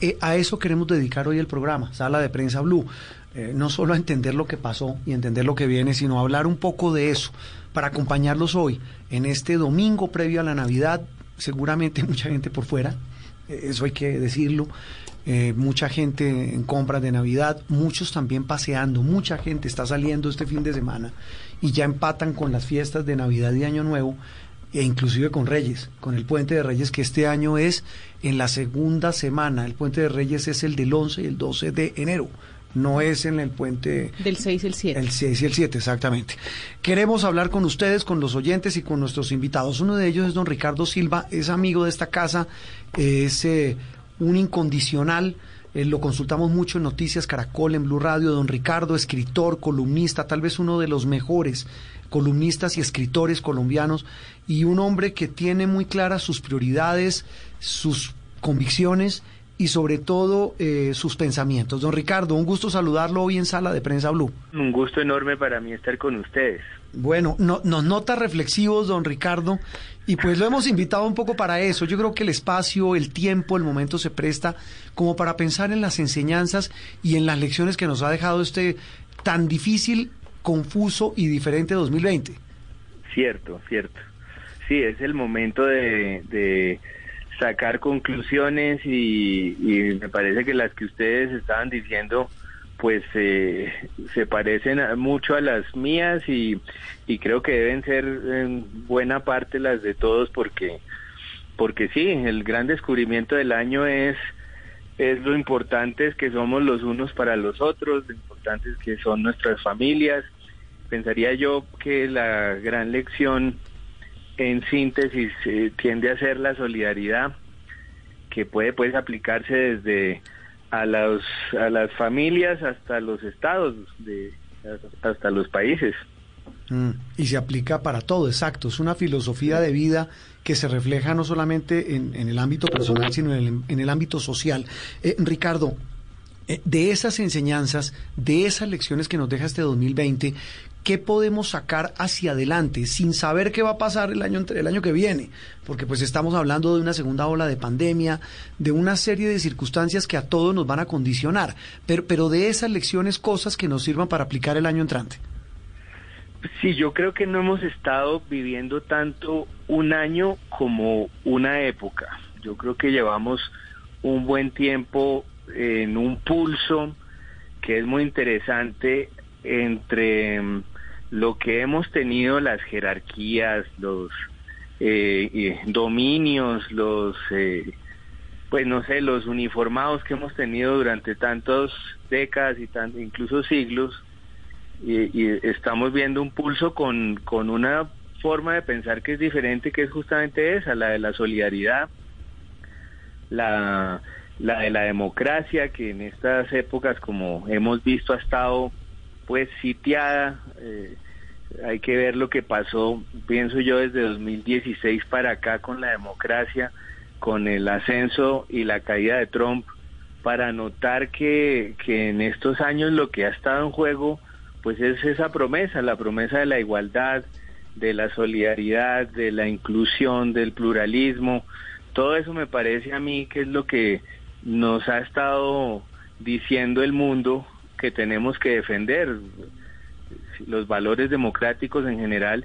Eh, a eso queremos dedicar hoy el programa, Sala de Prensa Blue. Eh, no solo a entender lo que pasó y entender lo que viene, sino a hablar un poco de eso, para acompañarlos hoy, en este domingo previo a la Navidad, seguramente mucha gente por fuera, eh, eso hay que decirlo, mucha gente en compras de Navidad, muchos también paseando, mucha gente está saliendo este fin de semana y ya empatan con las fiestas de Navidad y Año Nuevo e inclusive con Reyes, con el Puente de Reyes que este año es en la segunda semana. El Puente de Reyes es el del 11 y el 12 de enero. No es en el puente... Del 6 y el 7. El 6 y el 7, exactamente. Queremos hablar con ustedes, con los oyentes y con nuestros invitados. Uno de ellos es don Ricardo Silva, es amigo de esta casa, es eh, un incondicional eh, lo consultamos mucho en Noticias Caracol, en Blue Radio. Don Ricardo, escritor, columnista, tal vez uno de los mejores columnistas y escritores colombianos, y un hombre que tiene muy claras sus prioridades, sus convicciones y sobre todo eh, sus pensamientos. Don Ricardo, un gusto saludarlo hoy en Sala de Prensa Blue. Un gusto enorme para mí estar con ustedes. Bueno, no, nos nota reflexivos, don Ricardo, y pues lo hemos invitado un poco para eso. Yo creo que el espacio, el tiempo, el momento se presta como para pensar en las enseñanzas y en las lecciones que nos ha dejado este tan difícil, confuso y diferente 2020. Cierto, cierto. Sí, es el momento de, sacar conclusiones y, me parece que las que ustedes estaban diciendo pues eh, se parecen mucho a las mías y, y creo que deben ser en buena parte las de todos porque porque sí el gran descubrimiento del año es es lo importante es que somos los unos para los otros lo importante es que son nuestras familias pensaría yo que la gran lección en síntesis eh, tiende a ser la solidaridad que puede pues aplicarse desde a, los, a las familias hasta los estados, de, hasta los países. Mm, y se aplica para todo, exacto. Es una filosofía de vida que se refleja no solamente en, el ámbito personal, sino en el, ámbito social. Eh, Ricardo, eh, de esas enseñanzas, de esas lecciones que nos deja este 2020, ¿qué podemos sacar hacia adelante sin saber qué va a pasar el año, el año que viene? Porque pues estamos hablando de una segunda ola de pandemia, de una serie de circunstancias que a todos nos van a condicionar, pero, pero de esas lecciones cosas que nos sirvan para aplicar el año entrante. Sí, yo creo que no hemos estado viviendo tanto un año como una época. Yo creo que llevamos un buen tiempo en un pulso que es muy interesante entre lo que hemos tenido, las jerarquías, los eh, dominios, los, eh, pues no sé, los uniformados que hemos tenido durante tantas décadas y tan, incluso siglos, y, estamos viendo un pulso con, con una forma de pensar que es diferente, que es justamente esa, la de la solidaridad, la, la de la democracia, que en estas épocas, como hemos visto, ha estado pues sitiada. Eh, hay que ver lo que pasó, pienso yo, desde 2016 para acá con la democracia, con el ascenso y la caída de Trump, para notar que, que en estos años lo que ha estado en juego, pues es esa promesa, la promesa de la igualdad, de la solidaridad, de la inclusión, del pluralismo. Todo eso me parece a mí que es lo que nos ha estado diciendo el mundo que tenemos que defender los valores democráticos en general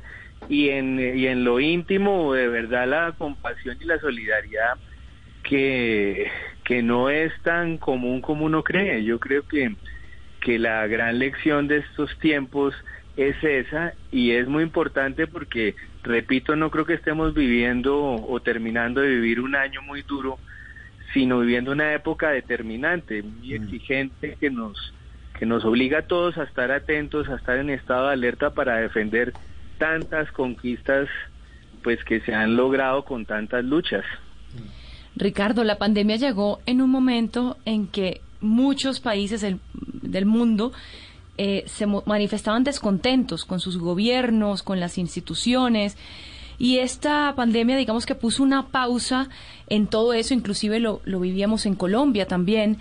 y en, y en lo íntimo de verdad la compasión y la solidaridad que, que no es tan común como uno cree. Yo creo que, que la gran lección de estos tiempos es esa y es muy importante porque, repito, no creo que estemos viviendo o terminando de vivir un año muy duro, sino viviendo una época determinante, muy mm. exigente que nos que nos obliga a todos a estar atentos, a estar en estado de alerta para defender tantas conquistas pues que se han logrado con tantas luchas. Ricardo, la pandemia llegó en un momento en que muchos países del, mundo eh, se manifestaban descontentos con sus gobiernos, con las instituciones. Y esta pandemia, digamos que puso una pausa en todo eso, inclusive lo, lo vivíamos en Colombia también.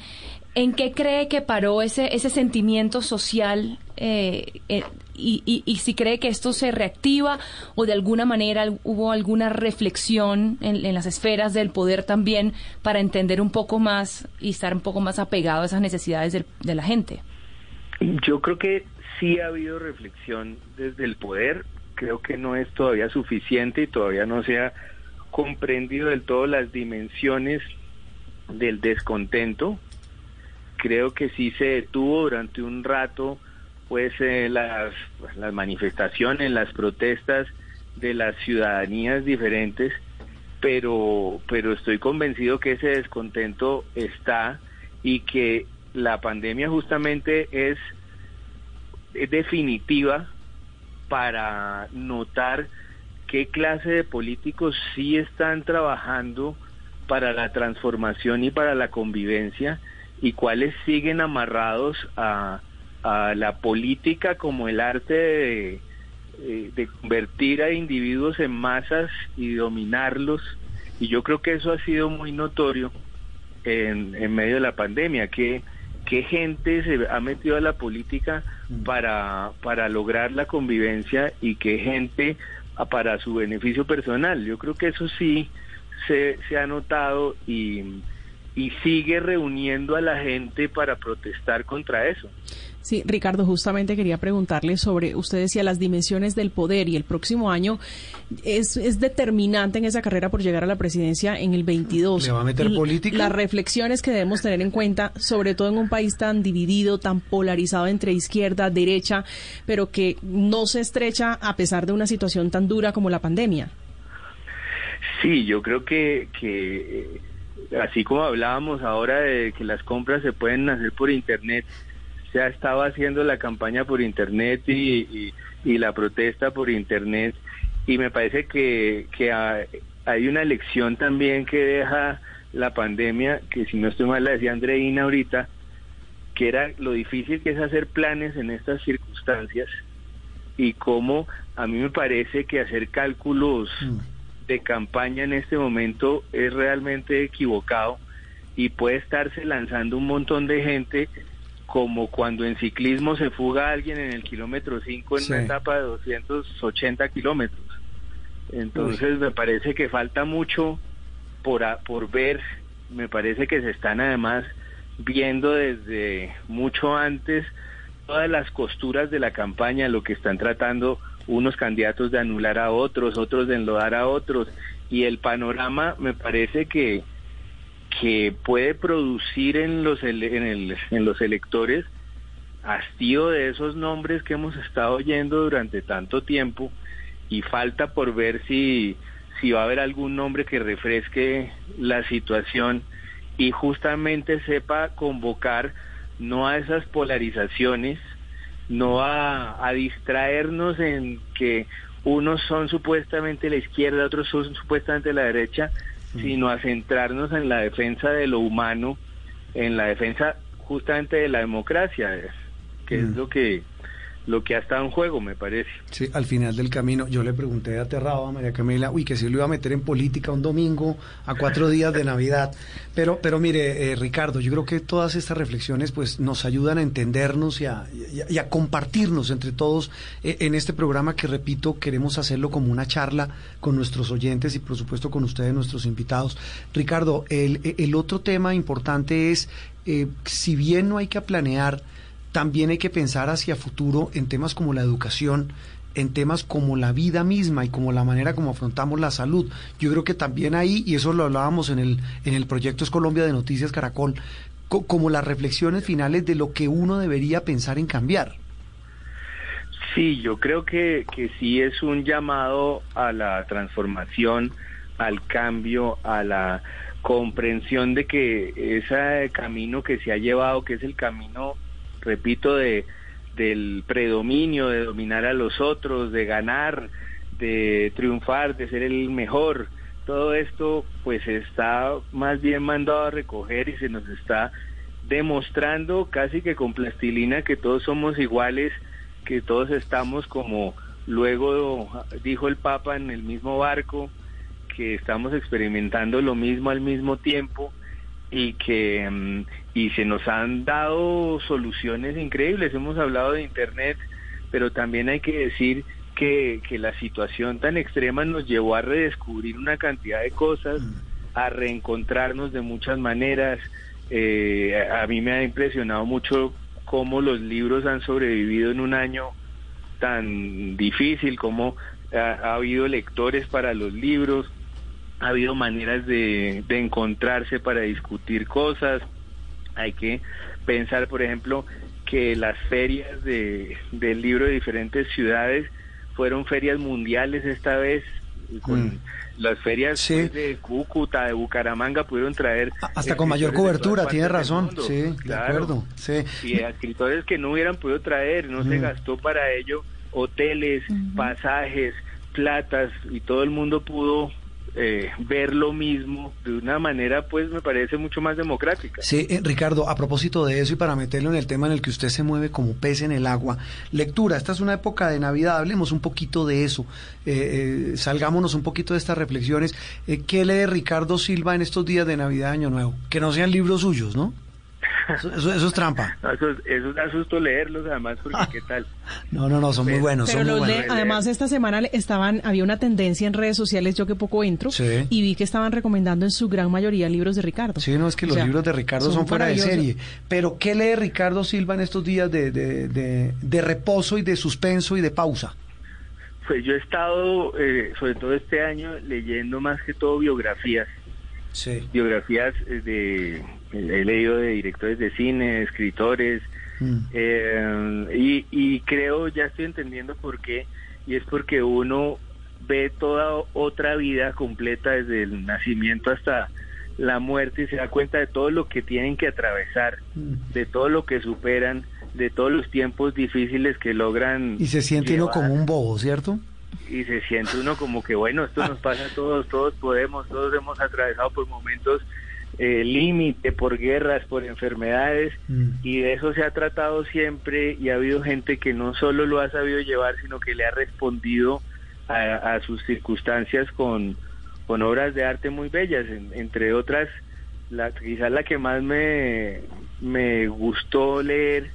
¿En qué cree que paró ese, ese sentimiento social eh, eh, y, y, si cree que esto se reactiva o de alguna manera hubo alguna reflexión en, las esferas del poder también para entender un poco más y estar un poco más apegado a esas necesidades de la gente? Yo creo que sí ha habido reflexión desde el poder. Creo que no es todavía suficiente y todavía no se ha comprendido del todo las dimensiones del descontento creo que sí se detuvo durante un rato pues eh, las, las manifestaciones, las protestas de las ciudadanías diferentes, pero, pero estoy convencido que ese descontento está y que la pandemia justamente es, es definitiva para notar qué clase de políticos sí están trabajando para la transformación y para la convivencia y cuáles siguen amarrados a, la política como el arte de, eh, de, convertir a individuos en masas y dominarlos. Y yo creo que eso ha sido muy notorio en, en medio de la pandemia, que, que gente se ha metido a la política mm. para, para lograr la convivencia y qué gente para su beneficio personal. Yo creo que eso sí se, se ha notado y y sigue reuniendo a la gente para protestar contra eso. Sí, Ricardo, justamente quería preguntarle sobre, usted decía, las dimensiones del poder y el próximo año es, es determinante en esa carrera por llegar a la presidencia en el 22. ¿Le va a meter política? Las reflexiones que debemos tener en cuenta, sobre todo en un país tan dividido, tan polarizado entre izquierda, derecha, pero que no se estrecha a pesar de una situación tan dura como la pandemia. Sí, yo creo que, que eh, así como hablábamos ahora de que las compras se pueden hacer por internet, se ha estado haciendo la campaña por internet y, la protesta por internet y me parece que, que hay una lección también que deja la pandemia, que si no estoy mal la decía Andreina ahorita, que era lo difícil que es hacer planes en estas circunstancias y cómo a mí me parece que hacer cálculos mm de campaña en este momento es realmente equivocado y puede estarse lanzando un montón de gente como cuando en ciclismo se fuga alguien en el kilómetro 5 en una etapa de 280 kilómetros. Entonces me parece que falta mucho por, por ver, me parece que se están además viendo desde mucho antes todas las costuras de la campaña, lo que están tratando unos candidatos de anular a otros, otros de enlodar a otros, y el panorama me parece que, que puede producir en los, en, el, en los electores hastío de esos nombres que hemos estado oyendo durante tanto tiempo y falta por ver si, si va a haber algún nombre que refresque la situación y justamente sepa convocar no a esas polarizaciones, no a, a distraernos en que unos son supuestamente la izquierda, otros son supuestamente la derecha, mm. sino a centrarnos en la defensa de lo humano, en la defensa justamente de la democracia, que es mm. lo que lo que ha estado en juego, me parece. Sí, al final del camino, yo le pregunté aterrado a María Camila, uy, que si lo iba a meter en política un domingo a cuatro días de Navidad. Pero, pero mire, eh, Ricardo, yo creo que todas estas reflexiones pues nos ayudan a entendernos y a, compartirnos entre todos eh, en este programa que, repito, queremos hacerlo como una charla con nuestros oyentes y, por supuesto, con ustedes, nuestros invitados. Ricardo, el, el otro tema importante es, eh, si bien no hay que planear, también hay que pensar hacia futuro en temas como la educación, en temas como la vida misma y como la manera como afrontamos la salud. Yo creo que también ahí, y eso lo hablábamos en el, en el proyecto Es Colombia de Noticias Caracol, como las reflexiones finales de lo que uno debería pensar en cambiar. Sí, yo creo que, que sí es un llamado a la transformación, al cambio, a la comprensión de que ese camino que se ha llevado, que es el camino repito, de, del predominio, de dominar a los otros, de ganar, de triunfar, de ser el mejor. Todo esto pues está más bien mandado a recoger y se nos está demostrando casi que con plastilina que todos somos iguales, que todos estamos como luego dijo el Papa en el mismo barco, que estamos experimentando lo mismo al mismo tiempo y que mm, y se nos han dado soluciones increíbles. Hemos hablado de internet, pero también hay que decir que, que la situación tan extrema nos llevó a redescubrir una cantidad de cosas, a reencontrarnos de muchas maneras. Eh, a mí me ha impresionado mucho cómo los libros han sobrevivido en un año tan difícil, cómo ha, ha habido lectores para los libros, ha habido maneras de, de encontrarse para discutir cosas. Hay que pensar, por ejemplo, que las ferias de, del libro de diferentes ciudades fueron ferias mundiales esta vez. Con Mm. Las ferias Sí. pues, de Cúcuta, de Bucaramanga pudieron traer... Hasta con mayor cobertura, tiene razón. mundo. Sí, de acuerdo. Sí. Y a escritores que no hubieran podido traer, no se Mm. gastó para ello hoteles, pasajes, platas y todo el mundo pudo eh, ver lo mismo de una manera pues me parece mucho más democrática. Sí, eh, Ricardo, a propósito de eso y para meterlo en el tema en el que usted se mueve como pez en el agua, lectura, esta es una época de Navidad, hablemos un poquito de eso, eh, eh, salgámonos un poquito de estas reflexiones. Eh, ¿Qué lee Ricardo Silva en estos días de Navidad, Año Nuevo? Que no sean libros suyos, ¿no? Eso, eso- eso es trampa. No, eso, eso da susto leerlos además porque qué tal. No, no, no, son muy buenos, Pero son muy los buenos. además esta semana le- estaban había una tendencia en redes sociales, yo que poco entro, Sí. y vi que estaban recomendando en su gran mayoría libros de Ricardo. Sí, no, es que O los sea, libros de Ricardo son, fuera de serie. Pero, ¿qué lee Ricardo Silva en estos días de, de, de, de reposo y de suspenso y de pausa? Pues yo he estado, eh, sobre todo este año, leyendo más que todo biografías. Sí. Biografías eh, de, he leído de directores de cine, escritores, Mm. Eh, y, y creo, ya estoy entendiendo por qué, y es porque uno ve toda otra vida completa desde el nacimiento hasta la muerte y se da cuenta de todo lo que tienen que atravesar, Mm. de todo lo que superan, de todos los tiempos difíciles que logran. Y se siente uno como un bobo, ¿cierto? Y se siente uno como que, bueno, esto nos pasa a todos, todos podemos, todos hemos atravesado por momentos eh, límite, por guerras, por enfermedades, Mm. y de eso se ha tratado siempre y ha habido gente que no solo lo ha sabido llevar, sino que le ha respondido a, a sus circunstancias con, con obras de arte muy bellas, en- entre otras, la, quizás la que más me, me gustó leer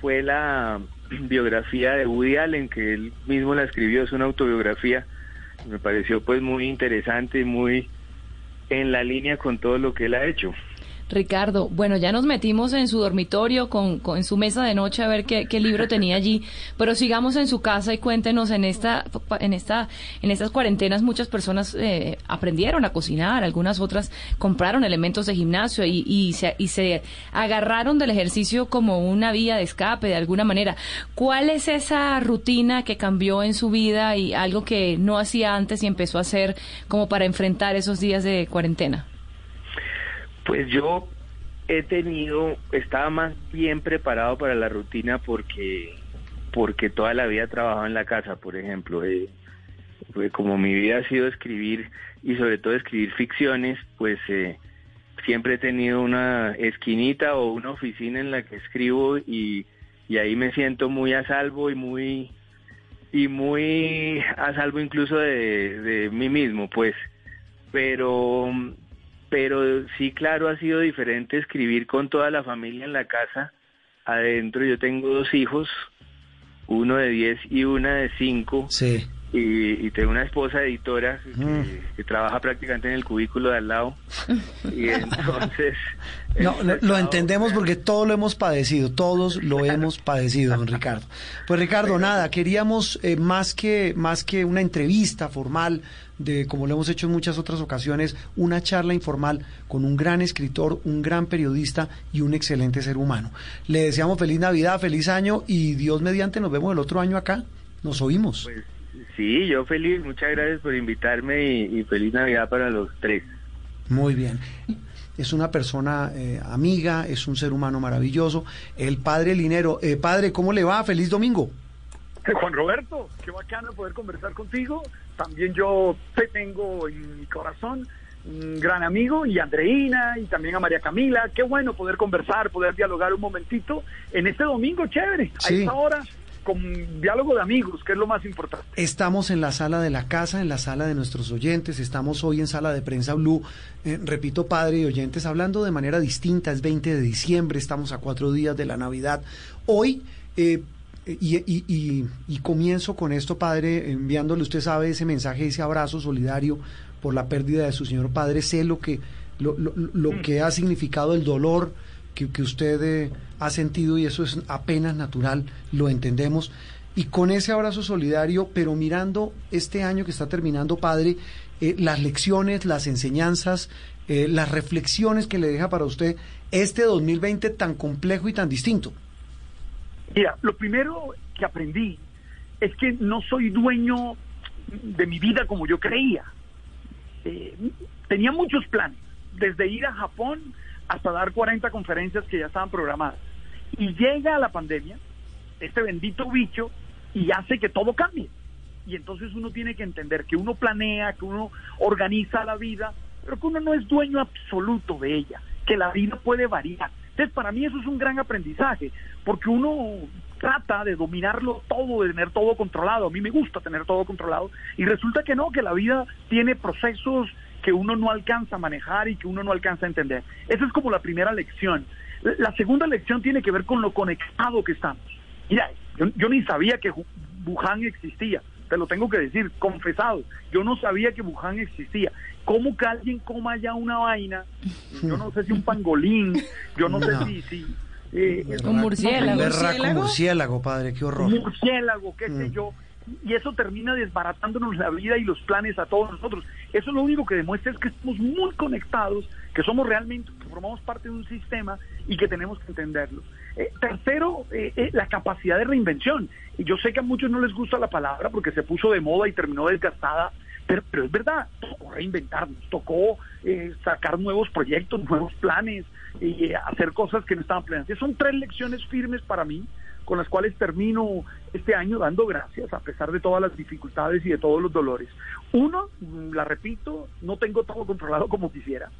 fue la biografía de Woody Allen, que él mismo la escribió, es una autobiografía, me pareció pues muy interesante y muy en la línea con todo lo que él ha hecho. Ricardo, bueno, ya nos metimos en su dormitorio, con, con- su mesa de noche a ver qué, qué libro tenía allí, pero sigamos en su casa y cuéntenos en esta, en esta, en estas cuarentenas muchas personas eh, aprendieron a cocinar, algunas otras compraron elementos de gimnasio y, y, se, y se agarraron del ejercicio como una vía de escape de alguna manera. ¿Cuál es esa rutina que cambió en su vida y algo que no hacía antes y empezó a hacer como para enfrentar esos días de cuarentena? Pues yo he tenido, estaba más bien preparado para la rutina porque porque toda la vida he trabajado en la casa, por ejemplo. eh, pues como mi vida ha sido escribir y sobre todo escribir ficciones, pues eh, siempre he tenido una esquinita o una oficina en la que escribo y, y ahí me siento muy a salvo y muy y muy a salvo incluso de, de mí mismo, pues. Pero pero sí, claro, ha sido diferente escribir con toda la familia en la casa. Adentro yo tengo dos hijos, uno de 10 y una de 5, Sí. y, y tengo una esposa editora que, Mm. que trabaja prácticamente en el cubículo de al lado. Y entonces... No, lo, entendemos porque todos lo hemos padecido, todos lo hemos padecido, don Ricardo. Pues Ricardo, nada, queríamos eh, más que más que una entrevista formal de como lo hemos hecho en muchas otras ocasiones, una charla informal con un gran escritor, un gran periodista y un excelente ser humano. Le deseamos feliz Navidad, feliz año y Dios mediante nos vemos el otro año acá. Nos oímos. Pues, sí, yo feliz, muchas gracias por invitarme y, y feliz Navidad para los tres. Muy bien. Es una persona eh, amiga, es un ser humano maravilloso. El padre Linero. Eh, padre, ¿cómo le va? Feliz domingo. Juan Roberto, qué bacano poder conversar contigo. También yo te tengo en mi corazón un gran amigo, y a Andreina, y también a María Camila. Qué bueno poder conversar, poder dialogar un momentito en este domingo chévere, a esta hora con diálogo de amigos, que es lo más importante. Estamos en la sala de la casa, en la sala de nuestros oyentes, estamos hoy en sala de prensa Blue, eh, repito, padre y oyentes, hablando de manera distinta, es 20 de diciembre, estamos a cuatro días de la Navidad. Hoy... Eh, y, y, y, comienzo con esto, padre, enviándole, usted sabe, ese mensaje, ese abrazo solidario por la pérdida de su señor padre. Sé lo que, lo, lo, lo mm. que ha significado el dolor que, usted eh, ha sentido y eso es apenas natural, lo entendemos. Y con ese abrazo solidario, pero mirando este año que está terminando, padre, eh, las lecciones, las enseñanzas, eh, las reflexiones que le deja para usted este 2020 tan complejo y tan distinto. Mira, lo primero que aprendí es que no soy dueño de mi vida como yo creía. Eh, tenía muchos planes, desde ir a Japón hasta dar 40 conferencias que ya estaban programadas. Y llega la pandemia, este bendito bicho, y hace que todo cambie. Y entonces uno tiene que entender que uno planea, que uno organiza la vida, pero que uno no es dueño absoluto de ella, que la vida puede variar entonces, para mí eso es un gran aprendizaje, porque uno trata de dominarlo todo, de tener todo controlado. A mí me gusta tener todo controlado y resulta que no, que la vida tiene procesos que uno no alcanza a manejar y que uno no alcanza a entender. Esa es como la primera lección. La segunda lección tiene que ver con lo conectado que estamos. Mira, yo, yo ni sabía que Wuhan existía te lo tengo que decir, confesado. Yo no sabía que Wuhan existía. ¿Cómo que alguien coma ya una vaina? Yo no sé si un pangolín, yo no, sé si... si eh, un murciélago. Un murciélago, padre, qué horror. Un murciélago, qué sé mm. yo. Y eso termina desbaratándonos la vida y los planes a todos nosotros. Eso lo único que demuestra es que estamos muy conectados, que somos realmente, que formamos parte de un sistema y que tenemos que entenderlo. Eh, tercero, eh, eh, la capacidad de reinvención. Y yo sé que a muchos no les gusta la palabra porque se puso de moda y terminó desgastada, pero, pero es verdad, tocó reinventarnos, tocó sacar nuevos proyectos, nuevos planes, y hacer cosas que no estaban planeadas. Son tres lecciones firmes para mí con las cuales termino este año dando gracias a pesar de todas las dificultades y de todos los dolores. Uno, la repito, no tengo todo controlado como quisiera.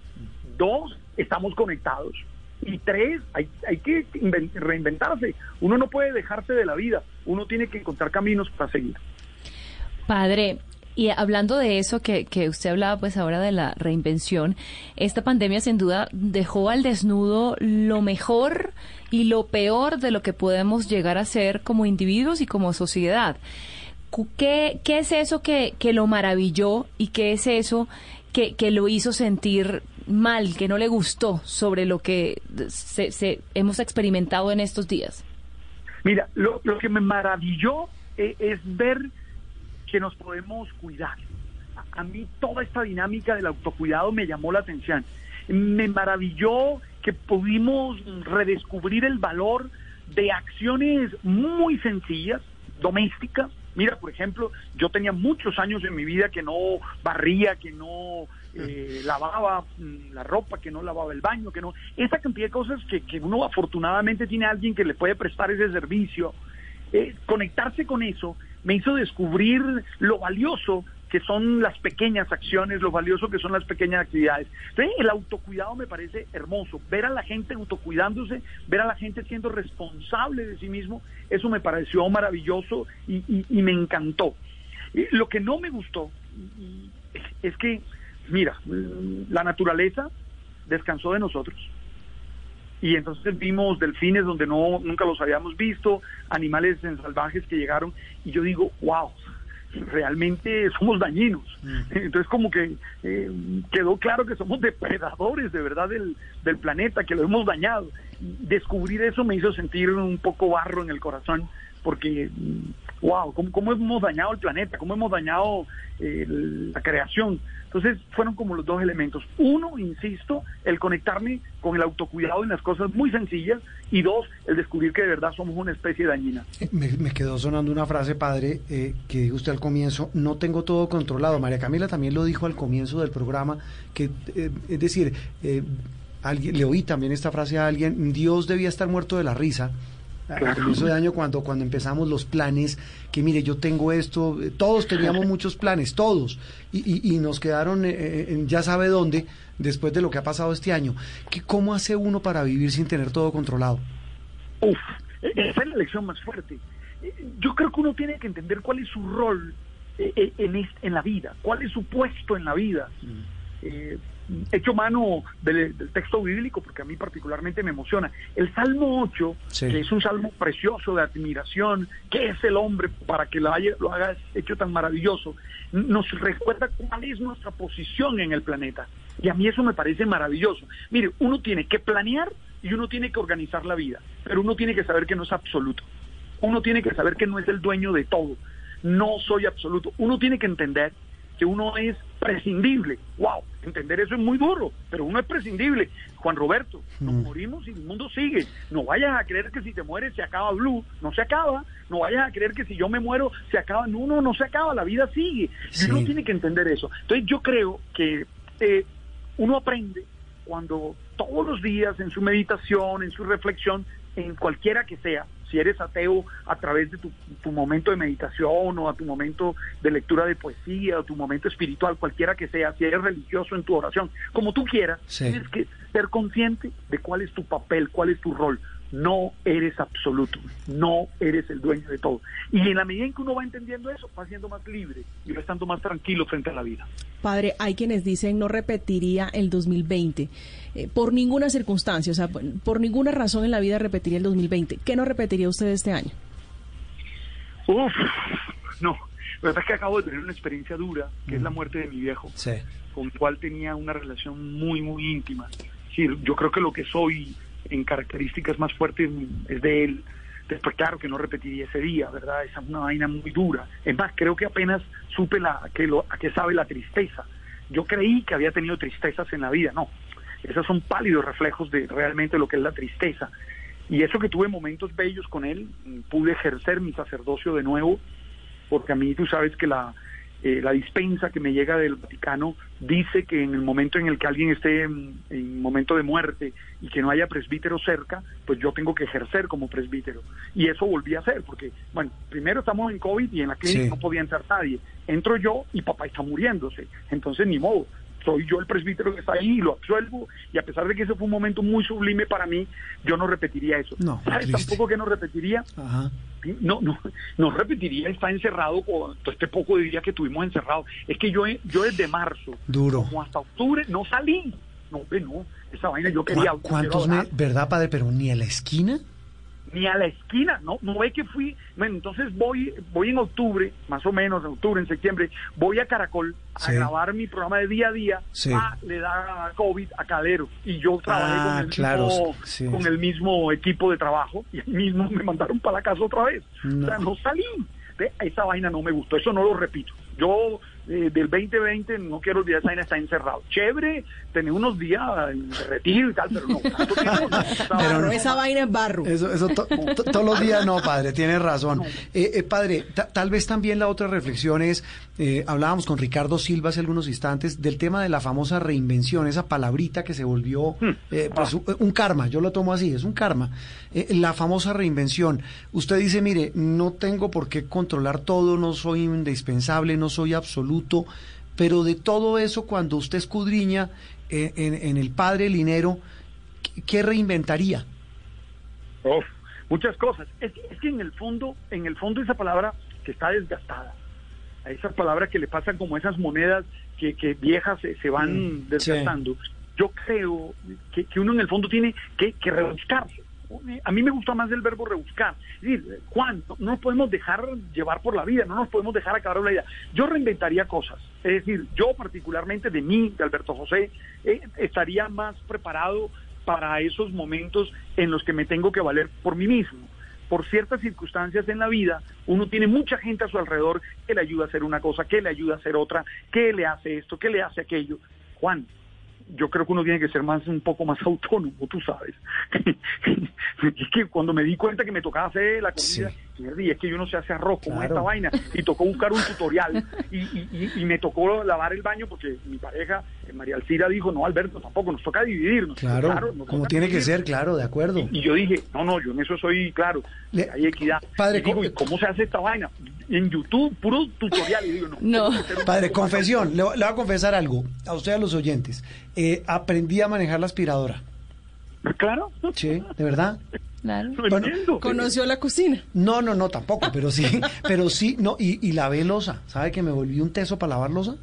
Dos, estamos conectados. Y tres, hay, hay que reinventarse. Uno no puede dejarse de la vida, uno tiene que encontrar caminos para seguir. Padre, y hablando de eso que, que, usted hablaba pues ahora de la reinvención, esta pandemia sin duda dejó al desnudo lo mejor y lo peor de lo que podemos llegar a ser como individuos y como sociedad. ¿Qué, qué es eso que, que lo maravilló y qué es eso que, que lo hizo sentir mal, que no le gustó sobre lo que se, hemos experimentado en estos días? Mira, lo, que me maravilló eh, es, ver que nos podemos cuidar. A, mí toda esta dinámica del autocuidado me llamó la atención. Me maravilló que pudimos redescubrir el valor de acciones muy sencillas, domésticas, Mira, por ejemplo, yo tenía muchos años en mi vida que no barría, que no eh, lavaba mm, la ropa, que no lavaba el baño, que no... Esa cantidad de cosas que, que uno afortunadamente tiene alguien que le puede prestar ese servicio. Eh, conectarse con eso me hizo descubrir lo valioso que son las pequeñas acciones, lo valioso que son las pequeñas actividades. El autocuidado me parece hermoso. Ver a la gente autocuidándose, ver a la gente siendo responsable de sí mismo, eso me pareció maravilloso y, me encantó. lo que no me gustó es que, mira, la naturaleza descansó de nosotros y entonces vimos delfines donde no nunca los habíamos visto, animales salvajes que llegaron y yo digo, wow, realmente somos dañinos. Mm. Entonces como que eh, quedó claro que somos depredadores de verdad del, del planeta, que lo hemos dañado. Descubrir eso me hizo sentir un poco barro en el corazón porque, wow, ¿cómo, cómo hemos dañado el planeta? ¿Cómo hemos dañado eh, la creación? Entonces fueron como los dos elementos. Uno, insisto, el conectarme con el autocuidado en las cosas muy sencillas y dos, el descubrir que de verdad somos una especie dañina. Me, quedó sonando una frase, padre, eh, que dijo usted al comienzo, no tengo todo controlado. María Camila también lo dijo al comienzo del programa, que eh, es decir, alguien, le oí también esta frase a alguien, Dios debía estar muerto de la risa al comienzo de año cuando, cuando empezamos los planes, que mire, yo tengo esto, eh, todos teníamos muchos planes, todos, y, y, nos quedaron eh, ya sabe dónde después de lo que ha pasado este año. ¿Qué, ¿Cómo hace uno para vivir sin tener todo controlado? Uf, e, esa es la lección más fuerte. Yo creo que uno tiene que entender cuál es su rol en, en la vida, cuál es su puesto en la vida. Mm hecho mano del, texto bíblico, porque a mí particularmente me emociona. El Salmo 8, que es un salmo precioso de admiración, ¿qué es el hombre para que lo, haya, lo haga hecho tan maravilloso? Nos recuerda cuál es nuestra posición en el planeta. Y a mí eso me parece maravilloso. Mire, uno tiene que planear y uno tiene que organizar la vida, pero uno tiene que saber que no es absoluto. Uno tiene que saber que no es el dueño de todo. No soy absoluto. Uno tiene que entender que uno es prescindible. ¡Wow! Entender eso es muy duro, pero uno es prescindible. Juan Roberto, nos mm. morimos y el mundo sigue. No vayas a creer que si te mueres se acaba Blue, no se acaba. No vayas a creer que si yo me muero se acaba. No, no, no se acaba, la vida sigue. Y uno tiene que entender eso. Entonces yo creo que eh, uno aprende cuando todos los días en su meditación, en su reflexión, en cualquiera que sea, si eres ateo a través de tu, momento de meditación o a tu momento de lectura de poesía o tu momento espiritual, cualquiera que sea, si eres religioso en tu oración, como tú quieras, tienes que ser consciente de cuál es tu papel, cuál es tu rol. No eres absoluto, no eres el dueño de todo. Y en la medida en que uno va entendiendo eso, va siendo más libre y va estando más tranquilo frente a la vida. Padre, hay quienes dicen no repetiría el 2020 eh, por ninguna circunstancia, o sea, por ninguna razón en la vida repetiría el 2020. ¿Qué no repetiría usted este año? Uf, no. La verdad es que acabo de tener una experiencia dura, que es la muerte de mi viejo, con el cual tenía una relación muy, muy íntima. Sí, yo creo que lo que soy en características más fuertes es de él. Después, claro que no repetiría ese día, ¿verdad? Esa es una vaina muy dura. Es más, creo que apenas supe la, a qué sabe la tristeza. Yo creí que había tenido tristezas en la vida, no. Esos son pálidos reflejos de realmente lo que es la tristeza. Y eso que tuve momentos bellos con él, pude ejercer mi sacerdocio de nuevo, porque a mí tú sabes que la, eh, la dispensa que me llega del Vaticano dice que en el momento en el que alguien esté en, momento de muerte y que no haya presbítero cerca, pues yo tengo que ejercer como presbítero. Y eso volví a hacer, porque, bueno, primero estamos en COVID y en la clínica no podía entrar nadie. Entro yo y papá está muriéndose. Entonces, ni modo, soy yo el presbítero que está ahí y lo absuelvo. Y a pesar de que ese fue un momento muy sublime para mí, yo no repetiría eso. No, ¿Sabes tampoco que no repetiría? No, no, no repetiría estar encerrado con todo este poco de días que estuvimos encerrados. Es que yo, yo desde marzo, Duro. como hasta octubre, no salí. No, no, esa vaina yo quería. ¿Cuántos meses? ¿Verdad, padre? Pero ni a la esquina ni a la esquina, no, no ve que fui, bueno, entonces voy, voy en octubre, más o menos, en octubre, en septiembre, voy a Caracol a grabar mi programa de día a día, ah, le da COVID a Calero, y yo trabajé con, ah, el mismo, con el mismo equipo de trabajo, y mismo me mandaron para la casa otra vez, o sea, no. salí, esa vaina no me gustó, eso no lo repito, yo eh, del 2020, no quiero olvidar, esa vaina está encerrado. Chévere, tener unos días en retiro y tal, pero no. pero no, esa vaina es barro. Eso, eso todos los días no, padre, tiene razón. Eh, eh, padre, tal vez también la otra reflexión es, hablábamos con Ricardo Silva hace algunos instantes del tema de la famosa reinvención, esa palabrita que se volvió hmm. pues, un karma, yo lo tomo así, es un karma. la famosa reinvención. Usted dice, mire, no tengo por qué controlar todo, no soy indispensable, no soy absoluto, pero de todo eso, cuando usted escudriña en, en, el padre Linero, ¿qué reinventaría? muchas cosas. Es, que en el fondo, en el fondo esa palabra que está desgastada, a esas palabras que le pasan como esas monedas que, que viejas se, van mm, desgastando. Yo creo que, que, uno en el fondo tiene que, que rebuscarse a mí me gusta más el verbo rebuscar. Es decir, Juan, no nos podemos dejar llevar por la vida, no nos podemos dejar acabar la vida. Yo reinventaría cosas. Es decir, yo particularmente de mí, de Alberto José, eh, estaría más preparado para esos momentos en los que me tengo que valer por mí mismo. Por ciertas circunstancias en la vida, uno tiene mucha gente a su alrededor que le ayuda a hacer una cosa, que le ayuda a hacer otra, que le hace esto, que le hace aquello. Juan, yo creo que uno tiene que ser más un poco más autónomo, tú sabes. es que cuando me di cuenta que me tocaba hacer la comida, y es que yo no sé hacer arroz con esta vaina, y tocó buscar un tutorial, y, me tocó lavar el baño porque mi pareja, eh, María Alcira, dijo, no, Alberto, tampoco, nos toca dividirnos. Claro, como tiene que ser, claro, de acuerdo. Y, yo dije, no, no, yo en eso soy claro, hay equidad. Padre, y ¿cómo se hace esta vaina? En YouTube, puro tutorial, y digo, no. Padre, confesión, le, voy a confesar algo, a usted a los oyentes, eh, aprendí a manejar la aspiradora. Claro. Sí, de verdad. Claro. ¿Conoció la cocina? No, no, no, tampoco, pero sí, pero sí, no, y, y lavé losa. ¿Sabe que me volví un teso para lavar losa?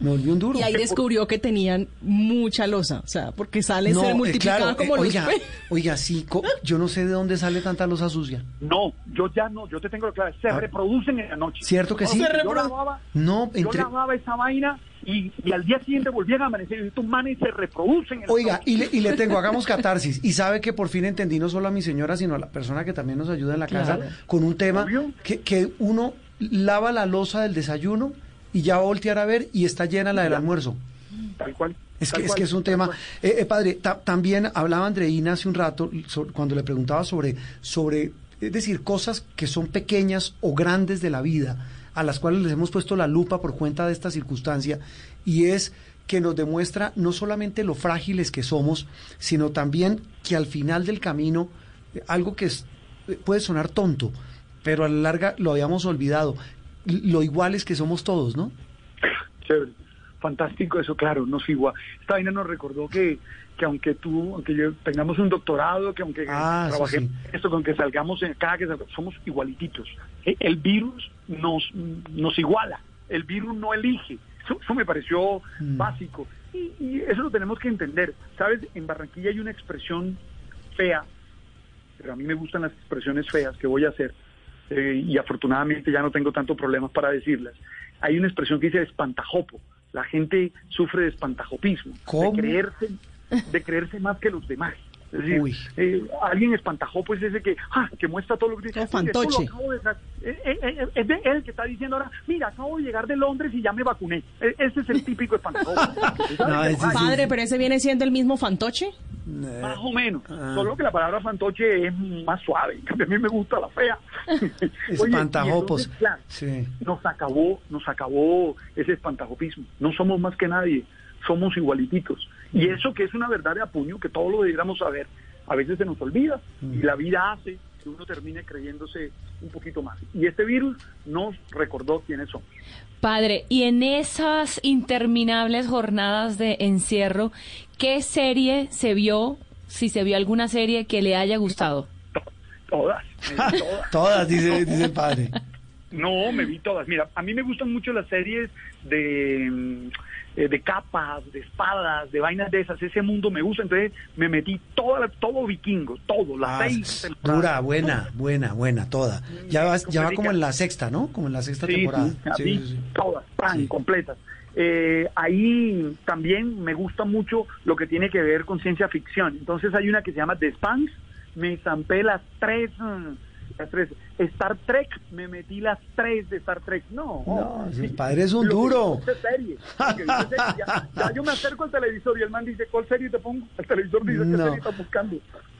Me volvió un duro. Y ahí descubrió que tenían mucha losa, o sea, porque sale ser multiplicada como eh, oiga, oiga, sí, yo no sé de dónde sale tanta losa sucia. No, yo ya no, yo te tengo claro, se ah. reproducen en la noche. ¿Cierto que sí? Se yo lavaba, no, entre... yo lavaba esa vaina y, y, al día siguiente volvían a amanecer y estos manes se reproducen. En Oiga, y le, y le tengo, hagamos catarsis. Y sabe que por fin entendí no solo a mi señora, sino a la persona que también nos ayuda en la casa con un tema que, que uno lava la losa del desayuno y ya va a voltear a ver y está llena la del almuerzo. Tal cual. Es que, es que es un tema. Eh, eh, padre, también hablaba Andreina hace un rato cuando le preguntaba sobre, sobre, es decir, cosas que son pequeñas o grandes de la vida, a las cuales les hemos puesto la lupa por cuenta de esta circunstancia, y es que nos demuestra no solamente lo frágiles que somos, sino también que al final del camino, eh, algo que puede sonar tonto, pero a la larga lo habíamos olvidado, lo iguales que somos todos, ¿no? Chévere. Fantástico eso, claro, nos igual. Esta vaina nos recordó que, que aunque tú, aunque yo tengamos un doctorado, que aunque ah, trabajemos esto, con que salgamos en cada que somos igualititos. E, el virus nos, nos iguala, el virus no elige. Eso, me pareció mm. básico. Y, y, eso lo tenemos que entender. ¿Sabes? En Barranquilla hay una expresión fea, pero a mí me gustan las expresiones feas que voy a hacer eh, y afortunadamente ya no tengo tantos problemas para decirlas. Hay una expresión que dice espantajopo. La gente sufre de espantajopismo, de creerse, de creerse más que los demás. Es decir, eh, alguien espantajó pues ese que, ah, que muestra todo lo que dice. fantoche. Eh, eh, es de él que está diciendo ahora, mira, acabo de llegar de Londres y ya me vacuné. ese es el típico espantajó. Padre, pero ese viene siendo el mismo fantoche. Más o menos. Ah. Solo que la palabra fantoche es más suave. A mí me gusta la fea. Espantajopos. sí. Nos acabó, nos acabó ese espantajopismo. No somos más que nadie. Somos igualititos. Y eso que es una verdad de apuño, que todos lo debiéramos saber, a veces se nos olvida y la vida hace que uno termine creyéndose un poquito más. Y este virus nos recordó quiénes somos. Padre, y en esas interminables jornadas de encierro, ¿qué serie se vio, si se vio alguna serie que le haya gustado? Todas. Todas, todas dice, dice el padre. No, me vi todas. Mira, a mí me gustan mucho las series de eh, de capas, de espadas, de vainas de esas. Ese mundo me gusta, entonces me metí toda, todo vikingo, todo, las ah, seis Dura, buena, buena, buena, toda. Ya va, ya va como en la sexta, ¿no? Como en la sexta temporada. Sí, todas, pan, completas. Eh, ahí también me gusta mucho lo que tiene que ver con ciencia ficción. Entonces hay una que se llama The Spans, me zampé las tres... Mm, Star Trek, me metí las tres de Star Trek. No, no padre es un duro. Ya, yo me acerco al televisor y el man dice, ¿cuál serie te pongo? El televisor dice, ¿qué serie estás buscando?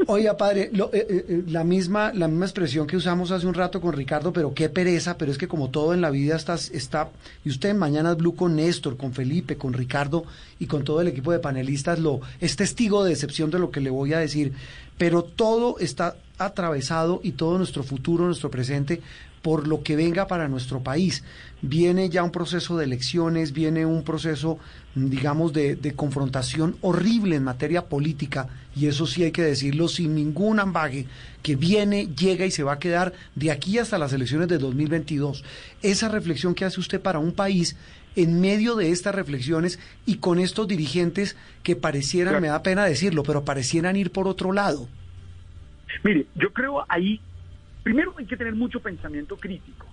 Oiga, padre, eh, eh, eh, la, misma, la misma expresión que usamos hace un rato con Ricardo, pero qué pereza, pero es que como todo en la vida está, está y usted en Mañanas Blue con Néstor, con Felipe, con Ricardo y con todo el equipo de panelistas, lo es testigo de decepción de lo que le voy a decir, pero todo está atravesado y todo nuestro futuro, nuestro presente, por lo que venga para nuestro país. Viene ya un proceso de elecciones, viene un proceso, digamos, de, confrontación horrible en materia política, y eso sí hay que decirlo sin ningún ambaje, que viene, llega y se va a quedar de aquí hasta las elecciones de 2022. Esa reflexión que hace usted para un país en medio de estas reflexiones y con estos dirigentes que parecieran, me da pena decirlo, pero parecieran ir por otro lado. Mire, yo creo ahí, primero hay que tener mucho pensamiento crítico.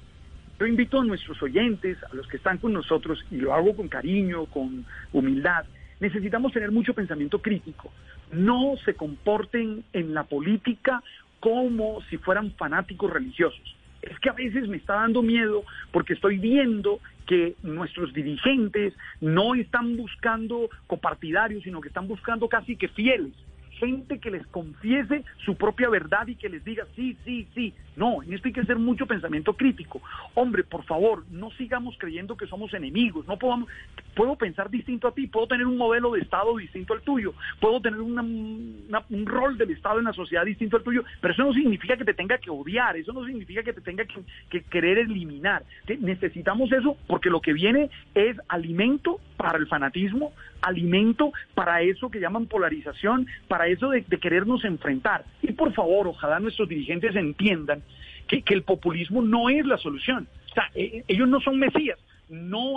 Yo invito a nuestros oyentes, a los que están con nosotros, y lo hago con cariño, con humildad, necesitamos tener mucho pensamiento crítico. No se comporten en la política como si fueran fanáticos religiosos. es que a veces me está dando miedo porque estoy viendo que nuestros dirigentes no están buscando copartidarios, sino que están buscando casi que fieles gente que les confiese su propia verdad y que les diga sí, sí, sí. No, en esto hay que hacer mucho pensamiento crítico. Hombre, por favor, no sigamos creyendo que somos enemigos. No podamos, puedo pensar distinto a ti, puedo tener un modelo de Estado distinto al tuyo, puedo tener un rol del Estado en la sociedad distinto al tuyo, pero eso no significa que te tenga que odiar, eso no significa que te tenga que, querer eliminar. necesitamos eso porque lo que viene es alimento para el fanatismo, alimento para eso que llaman polarización, para eso de, querernos enfrentar. Y por favor, ojalá nuestros dirigentes entiendan que, el populismo no es la solución. O sea, e, e, ellos no son mesías. No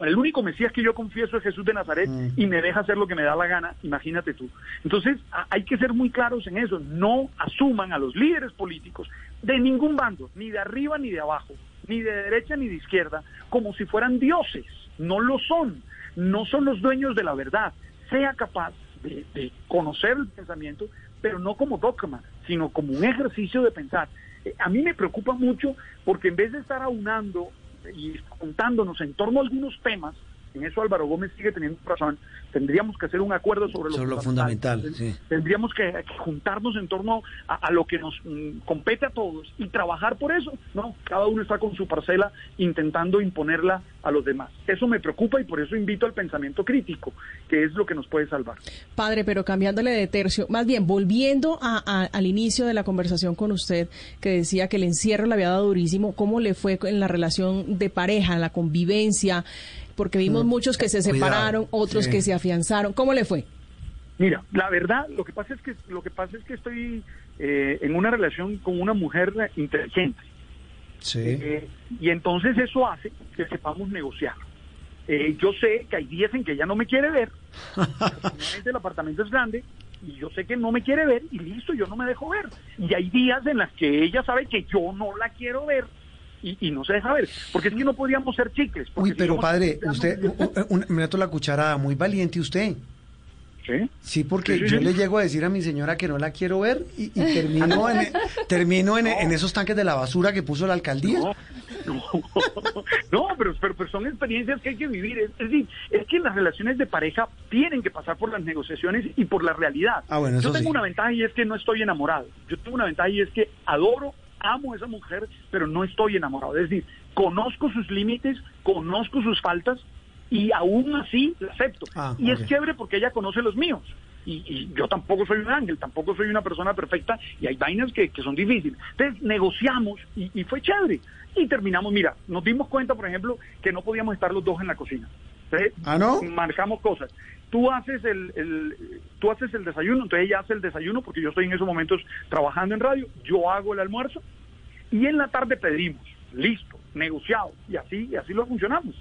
el único mesías que yo confieso es Jesús de Nazaret mm. y me deja hacer lo que me da la gana, imagínate tú. Entonces, hay que ser muy claros en eso, no asuman a los líderes políticos de ningún bando, ni de arriba ni de abajo, ni de derecha ni de izquierda, como si fueran dioses, no lo son no son los dueños de la verdad. Sea capaz de, conocer el pensamiento, pero no como dogma, sino como un ejercicio de pensar. Eh, a mí me preocupa mucho porque en vez de estar aunando y contándonos en torno a algunos temas, en eso Álvaro Gómez sigue teniendo razón, tendríamos que hacer un acuerdo sobre lo, fundamental. Tendríamos que, juntarnos en torno a, lo que nos mm, compete a todos y trabajar por eso. No, cada uno está con su parcela intentando imponerla a los demás. Eso me preocupa y por eso invito al pensamiento crítico, que es lo que nos puede salvar. Padre, pero cambiándole de tercio, más bien volviendo al inicio de la conversación con usted, que decía que el encierro le había dado durísimo, ¿cómo le fue en la relación de pareja, en la convivencia? Porque vimos mm. muchos que se separaron, otros que se afianzaron. ¿Cómo le fue? Mira, la verdad, lo que pasa es que lo que pasa es que estoy eh, en una relación con una mujer inteligente. Sí. Eh, y entonces eso hace que sepamos negociar. Eh, yo sé que hay días en que ella no me quiere ver, el apartamento es grande y yo sé que no me quiere ver y listo, yo no me dejo ver. Y hay días en las que ella sabe que yo no la quiero ver y, no se deja ver, porque es que no podíamos ser chicles. Uy, pero padre, usted, me meto la cuchara, muy valiente usted. ¿Sí? Sí, porque yo le llego a decir a mi señora que no la quiero ver y, termino, en, termino en, esos tanques de la basura que puso la alcaldía. No, pero, pero, son experiencias que hay que vivir. Es, decir, es que las relaciones de pareja tienen que pasar por las negociaciones y por la realidad. Ah, bueno, yo tengo una ventaja y es que no estoy enamorado. Yo tengo una ventaja y es que adoro amo a esa mujer, pero no estoy enamorado. Es decir, conozco sus límites, conozco sus faltas y aún así la acepto. Ah, y es chévere porque ella conoce los míos. Y, yo tampoco soy un ángel, tampoco soy una persona perfecta y hay vainas que, son difíciles. Entonces negociamos y, fue chévere. Y terminamos, mira, nos dimos cuenta, por ejemplo, que no podíamos estar los dos en la cocina. ¿Ah, no? Marcamos cosas. Tú haces el, el, tú haces el desayuno, entonces ella hace el desayuno porque yo estoy en esos momentos trabajando en radio, yo hago el almuerzo y en la tarde pedimos, listo, negociado, y así, y así lo funcionamos.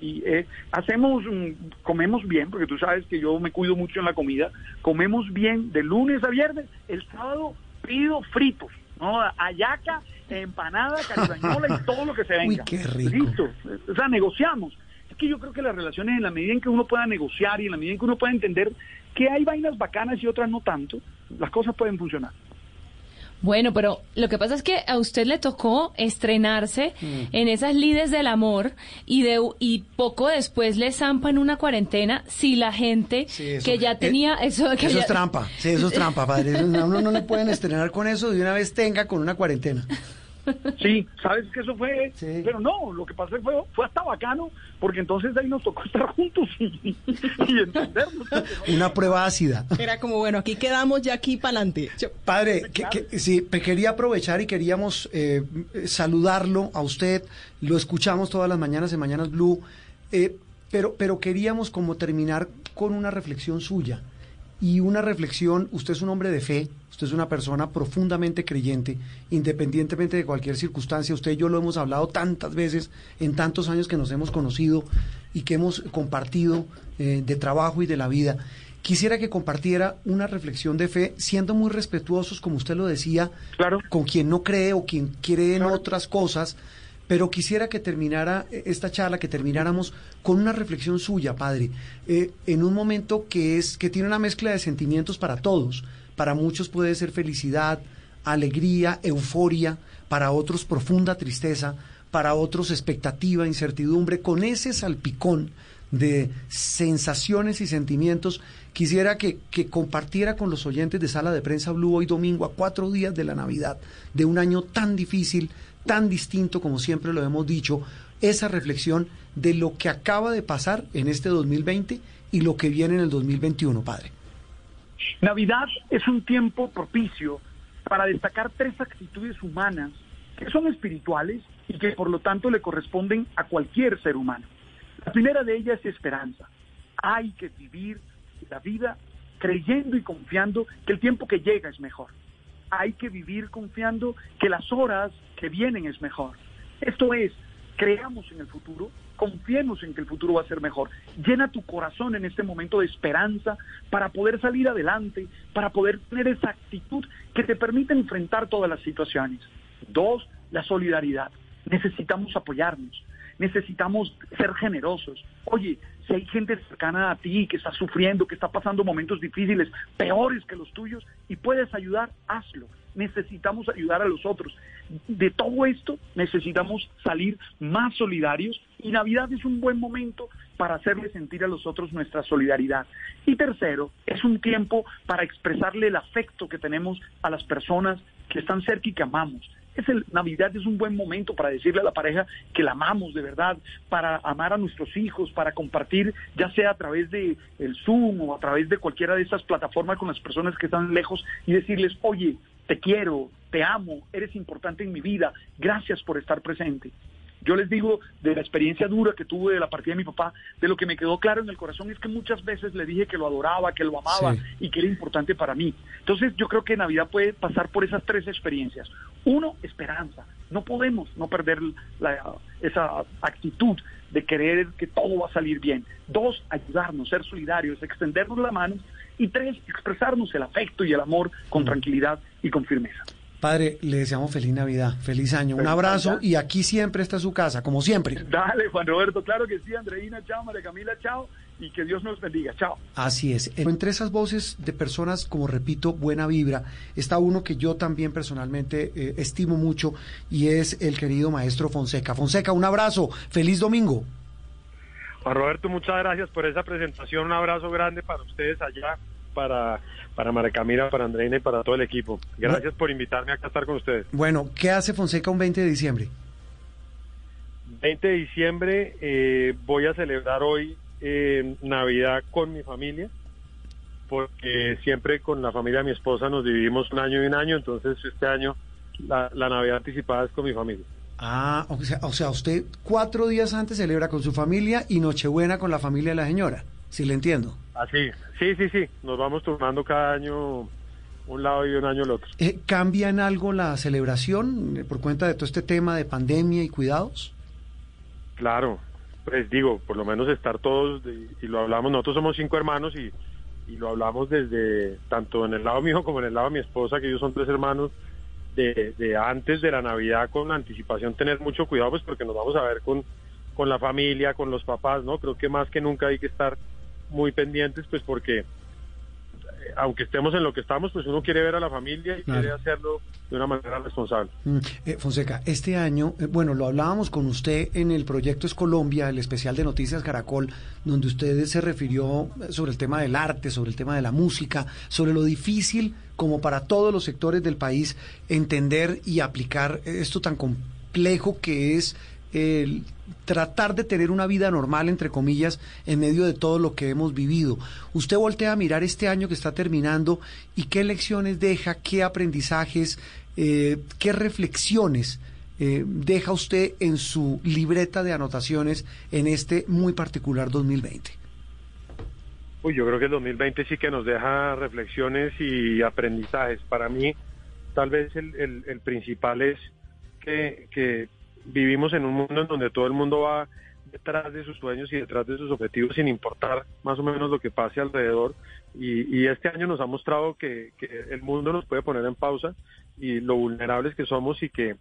Y eh, hacemos, mm, comemos bien, porque tú sabes que yo me cuido mucho en la comida, comemos bien de lunes a viernes, el sábado pido fritos, ¿no? Ayaca, empanada, caribañola y todo lo que se venga. qué rico. Listo, o sea, negociamos. Que yo creo que las relaciones, en la medida en que uno pueda negociar y en la medida en que uno pueda entender que hay vainas bacanas y otras no tanto, las cosas pueden funcionar. Bueno, pero lo que pasa es que a usted le tocó estrenarse mm. en esas lides del amor y de y poco después le zampan una cuarentena si la gente que ya tenía eso que eso es trampa, sí, eso es trampa, padre. uno no le pueden estrenar con eso de una vez tenga con una cuarentena. Sí, sabes que eso fue, pero no, lo que pasó fue, fue hasta bacano, porque entonces ahí nos tocó estar juntos y, entendernos. Una prueba ácida. Era como, bueno, aquí quedamos ya aquí para adelante. Padre, que, sí, quería aprovechar y queríamos eh, saludarlo a usted, lo escuchamos todas las mañanas en Mañanas Blue, eh, pero, pero queríamos como terminar con una reflexión suya y una reflexión, usted es un hombre de fe, usted es una persona profundamente creyente, independientemente de cualquier circunstancia, usted y yo lo hemos hablado tantas veces en tantos años que nos hemos conocido y que hemos compartido eh, de trabajo y de la vida. Quisiera que compartiera una reflexión de fe, siendo muy respetuosos, como usted lo decía, claro. con quien no cree o quien cree en otras cosas, pero quisiera que terminara eh, esta charla, que termináramos con una reflexión suya, padre, eh, en un momento que es que tiene una mezcla de sentimientos para todos. Para muchos puede ser felicidad, alegría, euforia. para otros profunda tristeza, para otros expectativa, incertidumbre, con ese salpicón de sensaciones y sentimientos, quisiera que, que, compartiera con los oyentes de Sala de Prensa Blue hoy domingo, a cuatro días de la Navidad, de un año tan difícil, tan distinto como siempre lo hemos dicho, esa reflexión de lo que acaba de pasar en este 2020 y lo que viene en el 2021, padre. Navidad es un tiempo propicio para destacar tres actitudes humanas que son espirituales y que por lo tanto le corresponden a cualquier ser humano. La primera de ellas es esperanza. Hay que vivir la vida creyendo y confiando que el tiempo que llega es mejor. Hay que vivir confiando que las horas que vienen es mejor. Esto es, creamos en el futuro, confiemos en que el futuro va a ser mejor. Llena tu corazón en este momento de esperanza para poder salir adelante, para poder tener esa actitud que te permite enfrentar todas las situaciones. Dos, la solidaridad. Necesitamos apoyarnos, necesitamos ser generosos. Oye, si hay gente cercana a ti que está sufriendo, que está pasando momentos difíciles, peores que los tuyos, y puedes ayudar, hazlo. Necesitamos ayudar a los otros. De todo esto necesitamos salir más solidarios y Navidad es un buen momento para hacerle sentir a los otros nuestra solidaridad. Y tercero, es un tiempo para expresarle el afecto que tenemos a las personas que están cerca y que amamos es el Navidad es un buen momento para decirle a la pareja que la amamos de verdad, para amar a nuestros hijos, para compartir, ya sea a través de el Zoom o a través de cualquiera de esas plataformas con las personas que están lejos y decirles, oye, te quiero, te amo, eres importante en mi vida, gracias por estar presente. Yo les digo de la experiencia dura que tuve de la partida de mi papá, de lo que me quedó claro en el corazón es que muchas veces le dije que lo adoraba, que lo amaba y que era importante para mí. Entonces yo creo que Navidad puede pasar por esas tres experiencias. Uno, esperanza. No podemos no perder esa actitud de querer que todo va a salir bien. Dos, ayudarnos, ser solidarios, extendernos la mano. Y tres, expresarnos el afecto y el amor con tranquilidad y con firmeza. Padre, le deseamos feliz Navidad, feliz año, un abrazo y aquí siempre está su casa, como siempre. Dale, Juan Roberto, claro que sí, Andreina, chao, María Camila, chao, y que Dios nos bendiga, chao. Así es, entre esas voces de personas, como repito, buena vibra, está uno que yo también personalmente eh, estimo mucho y es el querido maestro Fonseca. Fonseca, un abrazo, feliz domingo. Juan Roberto, muchas gracias por esa presentación, un abrazo grande para ustedes allá para, para Maracamira, para Andreina y para todo el equipo. Gracias por invitarme a estar con ustedes. Bueno, ¿qué hace Fonseca un 20 de diciembre? 20 de diciembre eh, voy a celebrar hoy eh, Navidad con mi familia, porque siempre con la familia de mi esposa nos dividimos un año y un año, entonces este año la, la Navidad anticipada es con mi familia. Ah, o sea, o sea, usted cuatro días antes celebra con su familia y Nochebuena con la familia de la señora si le entiendo. Así, sí, sí, sí, nos vamos turnando cada año un lado y un año el otro. Eh, ¿Cambia en algo la celebración eh, por cuenta de todo este tema de pandemia y cuidados? Claro, pues digo, por lo menos estar todos, y lo hablamos, nosotros somos cinco hermanos y, y lo hablamos desde, tanto en el lado mío como en el lado de mi esposa, que ellos son tres hermanos, de, de antes de la Navidad con anticipación tener mucho cuidado, pues porque nos vamos a ver con, con la familia, con los papás, ¿no? Creo que más que nunca hay que estar muy pendientes, pues porque eh, aunque estemos en lo que estamos, pues uno quiere ver a la familia y quiere hacerlo de una manera responsable. Mm, eh, Fonseca, este año, eh, bueno, lo hablábamos con usted en el proyecto Es Colombia, el especial de Noticias Caracol, donde usted se refirió sobre el tema del arte, sobre el tema de la música, sobre lo difícil como para todos los sectores del país entender y aplicar esto tan complejo que es el tratar de tener una vida normal, entre comillas, en medio de todo lo que hemos vivido. Usted voltea a mirar este año que está terminando y qué lecciones deja, qué aprendizajes, eh, qué reflexiones eh, deja usted en su libreta de anotaciones en este muy particular 2020. Uy, yo creo que el 2020 sí que nos deja reflexiones y aprendizajes. Para mí, tal vez el, principal es que vivimos en un mundo en donde todo el mundo va detrás de sus sueños y detrás de sus objetivos sin importar más o menos lo que pase alrededor. Y, este año nos ha mostrado que, el mundo nos puede poner en pausa y lo vulnerables que somos y que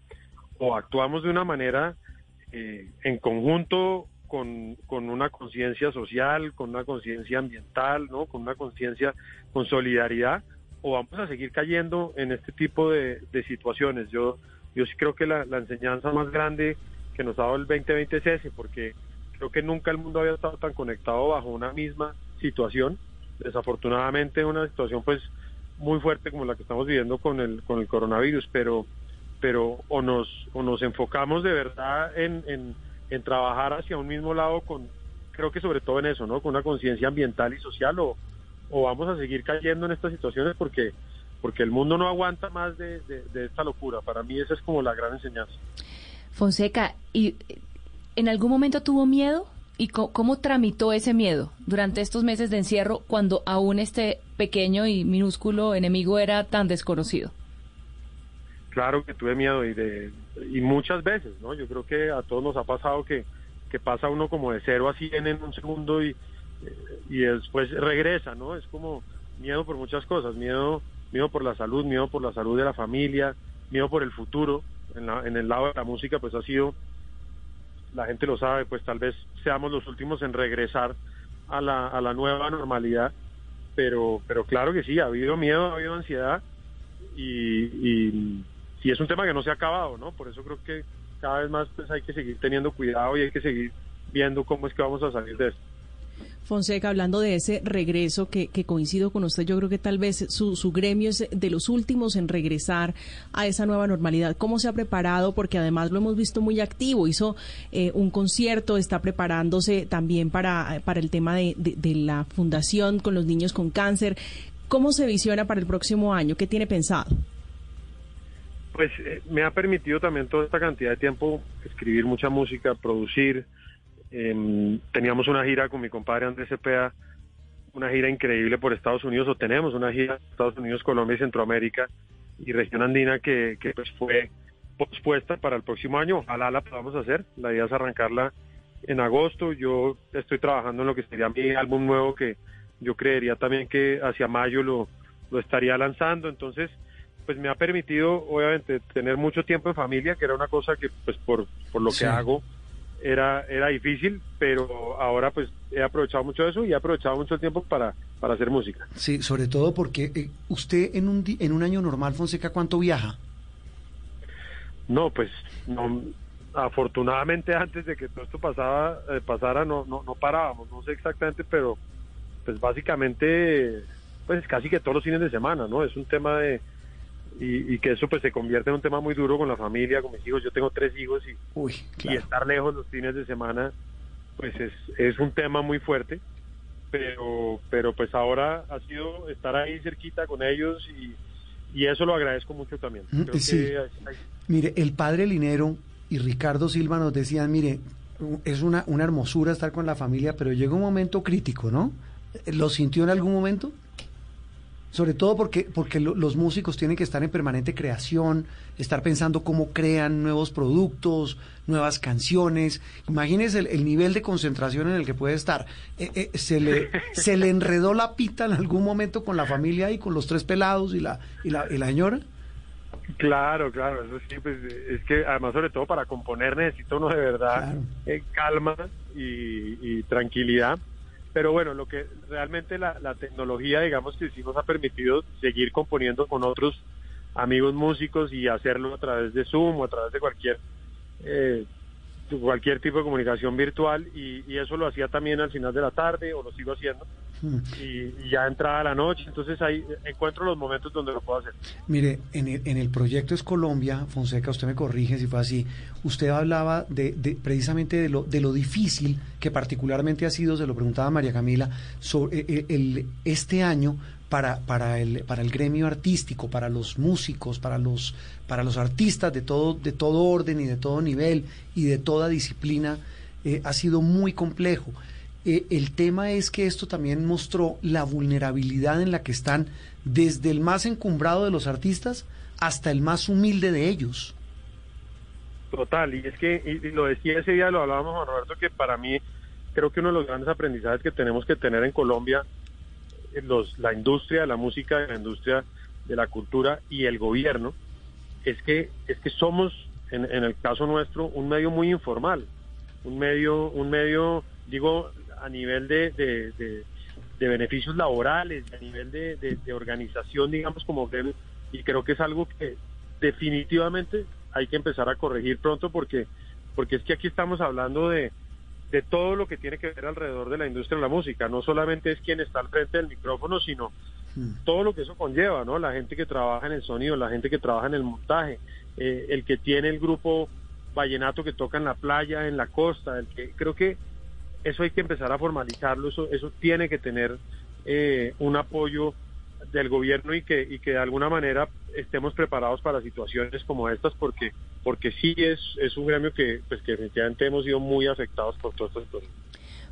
o actuamos de una manera eh, en conjunto con, con una conciencia social, con una conciencia ambiental, ¿no? con una conciencia con solidaridad, o vamos a seguir cayendo en este tipo de, de situaciones. Yo yo sí creo que la, enseñanza más grande que nos ha dado el 2020 es ese, porque creo que nunca el mundo había estado tan conectado bajo una misma situación. Desafortunadamente una situación pues muy fuerte como la que estamos viviendo con el con el coronavirus, pero pero o nos o nos enfocamos de verdad en, en, en trabajar hacia un mismo lado con creo que sobre todo en eso, ¿no? Con una conciencia ambiental y social o, o vamos a seguir cayendo en estas situaciones porque porque el mundo no aguanta más de, de esta locura. Para mí esa es como la gran enseñanza. Fonseca, ¿y en algún momento tuvo miedo? ¿Y cómo, tramitó ese miedo durante estos meses de encierro cuando aún este pequeño y minúsculo enemigo era tan desconocido? Claro que tuve miedo y, de, y muchas veces, ¿no? Yo creo que a todos nos ha pasado que, que pasa uno como de cero a cien en un segundo y, y después regresa, ¿no? Es como miedo por muchas cosas, miedo, miedo por la salud, miedo por la salud de la familia, miedo por el futuro. En, en el lado de la música, pues ha sido la gente lo sabe, pues tal vez seamos los últimos en regresar a la, a la nueva normalidad, pero, pero claro que sí, ha habido miedo, ha habido ansiedad y, y, y es un tema que no se ha acabado, ¿no? Por eso creo que cada vez más pues hay que seguir teniendo cuidado y hay que seguir viendo cómo es que vamos a salir de esto. Fonseca, hablando de ese regreso que, coincido con usted, yo creo que tal vez su, su, gremio es de los últimos en regresar a esa nueva normalidad. ¿Cómo se ha preparado? Porque además lo hemos visto muy activo. Hizo eh, un concierto, está preparándose también para, para el tema de, de, la fundación con los niños con cáncer. ¿Cómo se visiona para el próximo año? ¿Qué tiene pensado? Pues eh, me ha permitido también toda esta cantidad de tiempo escribir mucha música, producir eh, teníamos una gira con mi compadre Andrés Cepeda, una gira increíble por Estados Unidos, o tenemos una gira por Estados Unidos, Colombia y Centroamérica y región andina que, que pues fue pospuesta para el próximo año. Ojalá la podamos hacer. La idea es arrancarla en agosto. Yo estoy trabajando en lo que sería mi álbum nuevo que yo creería también que hacia mayo lo, lo estaría lanzando. Entonces, pues me ha permitido obviamente tener mucho tiempo en familia, que era una cosa que pues por, por lo que hago era, era difícil, pero ahora pues he aprovechado mucho eso y he aprovechado mucho el tiempo para, para hacer música. Sí, sobre todo porque eh, usted en un, en un año normal, Fonseca, ¿cuánto viaja? No, pues no, afortunadamente antes de que todo esto pasaba, eh, pasara no, no, no parábamos, no sé exactamente, pero pues básicamente pues casi que todos los fines de semana, ¿no? Es un tema de y, que eso pues se convierte en un tema muy duro con la familia, con mis hijos. Yo tengo tres hijos y, y estar lejos los fines de semana pues es, es un tema muy fuerte, pero, pero pues ahora ha sido estar ahí cerquita con ellos y, y eso lo agradezco mucho también. Mm, mire, el padre Linero y Ricardo Silva nos decían, mire, es una, una hermosura estar con la familia, pero llega un momento crítico, ¿no? ¿Lo sintió en algún momento? Sobre todo porque, porque los músicos tienen que estar en permanente creación, estar pensando cómo crean nuevos productos, nuevas canciones. Imagínense el, nivel de concentración en el que puede estar. Eh, eh, se, le, ¿Se le enredó la pita en algún momento con la familia y con los tres pelados y la, y la, y la señora? Claro, claro, eso sí, pues es que además sobre todo para componer necesita uno de verdad eh, calma y tranquilidad pero bueno, lo que realmente la, tecnología, digamos que sí nos ha permitido seguir componiendo con otros amigos músicos y hacerlo a través de Zoom o a través de cualquier eh, cualquier tipo de comunicación virtual y, eso lo hacía también al final de la tarde o lo sigo haciendo hmm. y, ya entrada la noche entonces ahí encuentro los momentos donde lo puedo hacer mire en el, en el proyecto es Colombia Fonseca usted me corrige si fue así usted hablaba de, precisamente de lo de lo difícil que particularmente ha sido se lo preguntaba María Camila sobre eh, el este año para, para, el, para el gremio artístico, para los músicos, para los, para los artistas de todo, de todo orden y de todo nivel y de toda disciplina, eh, ha sido muy complejo. Eh, el tema es que esto también mostró la vulnerabilidad en la que están desde el más encumbrado de los artistas hasta el más humilde de ellos. Total, y es que, y lo decía ese día, lo hablábamos Roberto, que para mí creo que uno de los grandes aprendizajes que tenemos que tener en Colombia los, la industria de la música, la industria de la cultura y el gobierno, es que, es que somos, en, el caso nuestro, un medio muy informal, un medio, un medio, digo, a nivel de, de, beneficios laborales, a nivel de, organización, digamos, como y creo que es algo que definitivamente hay que empezar a corregir pronto porque, porque es que aquí estamos hablando de, de todo lo que tiene que ver alrededor de la industria de la música. No solamente es quien está al frente del micrófono, sino hmm. todo lo que eso conlleva, ¿no? La gente que trabaja en el sonido, la gente que trabaja en el montaje, eh, el que tiene el grupo vallenato que toca en la playa, en la costa, el que creo que eso hay que empezar a formalizarlo, eso, eso tiene que tener eh, un apoyo del gobierno y que, y que de alguna manera estemos preparados para situaciones como estas porque porque sí es, es un gremio que pues que definitivamente hemos sido muy afectados por todo esto.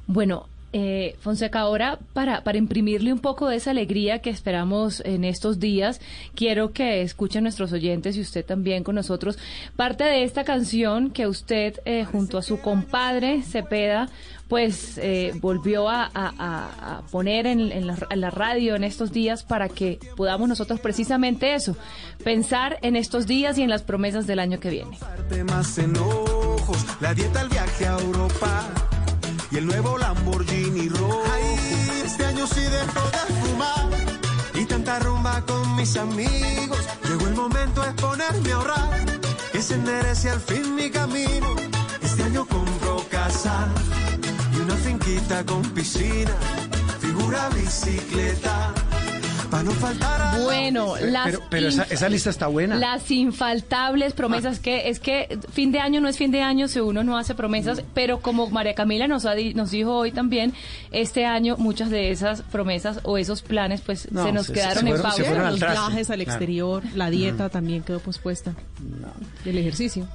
Bueno, eh, Fonseca, ahora para, para imprimirle un poco de esa alegría que esperamos en estos días, quiero que escuchen nuestros oyentes y usted también con nosotros parte de esta canción que usted eh, junto a su compadre Cepeda pues eh, volvió a, poner en, la, radio en estos días para que podamos nosotros precisamente eso, pensar en estos días y en las promesas del año que viene. la dieta, el viaje a Europa y el nuevo Lamborghini rojo. Ay, este año sí dejo de fumar y tanta rumba con mis amigos. Llegó el momento de ponerme a ahorrar, que se enderece al fin mi camino. Este año compro casa y una finquita con piscina, figura bicicleta bueno, las pero, esa, lista está buena. Las infaltables promesas que es que fin de año no es fin de año si uno no hace promesas, mm. pero como María Camila nos, nos dijo hoy también, este año muchas de esas promesas o esos planes pues se nos quedaron en pausa. Los viajes al exterior, la dieta mm. también quedó pospuesta. El ejercicio.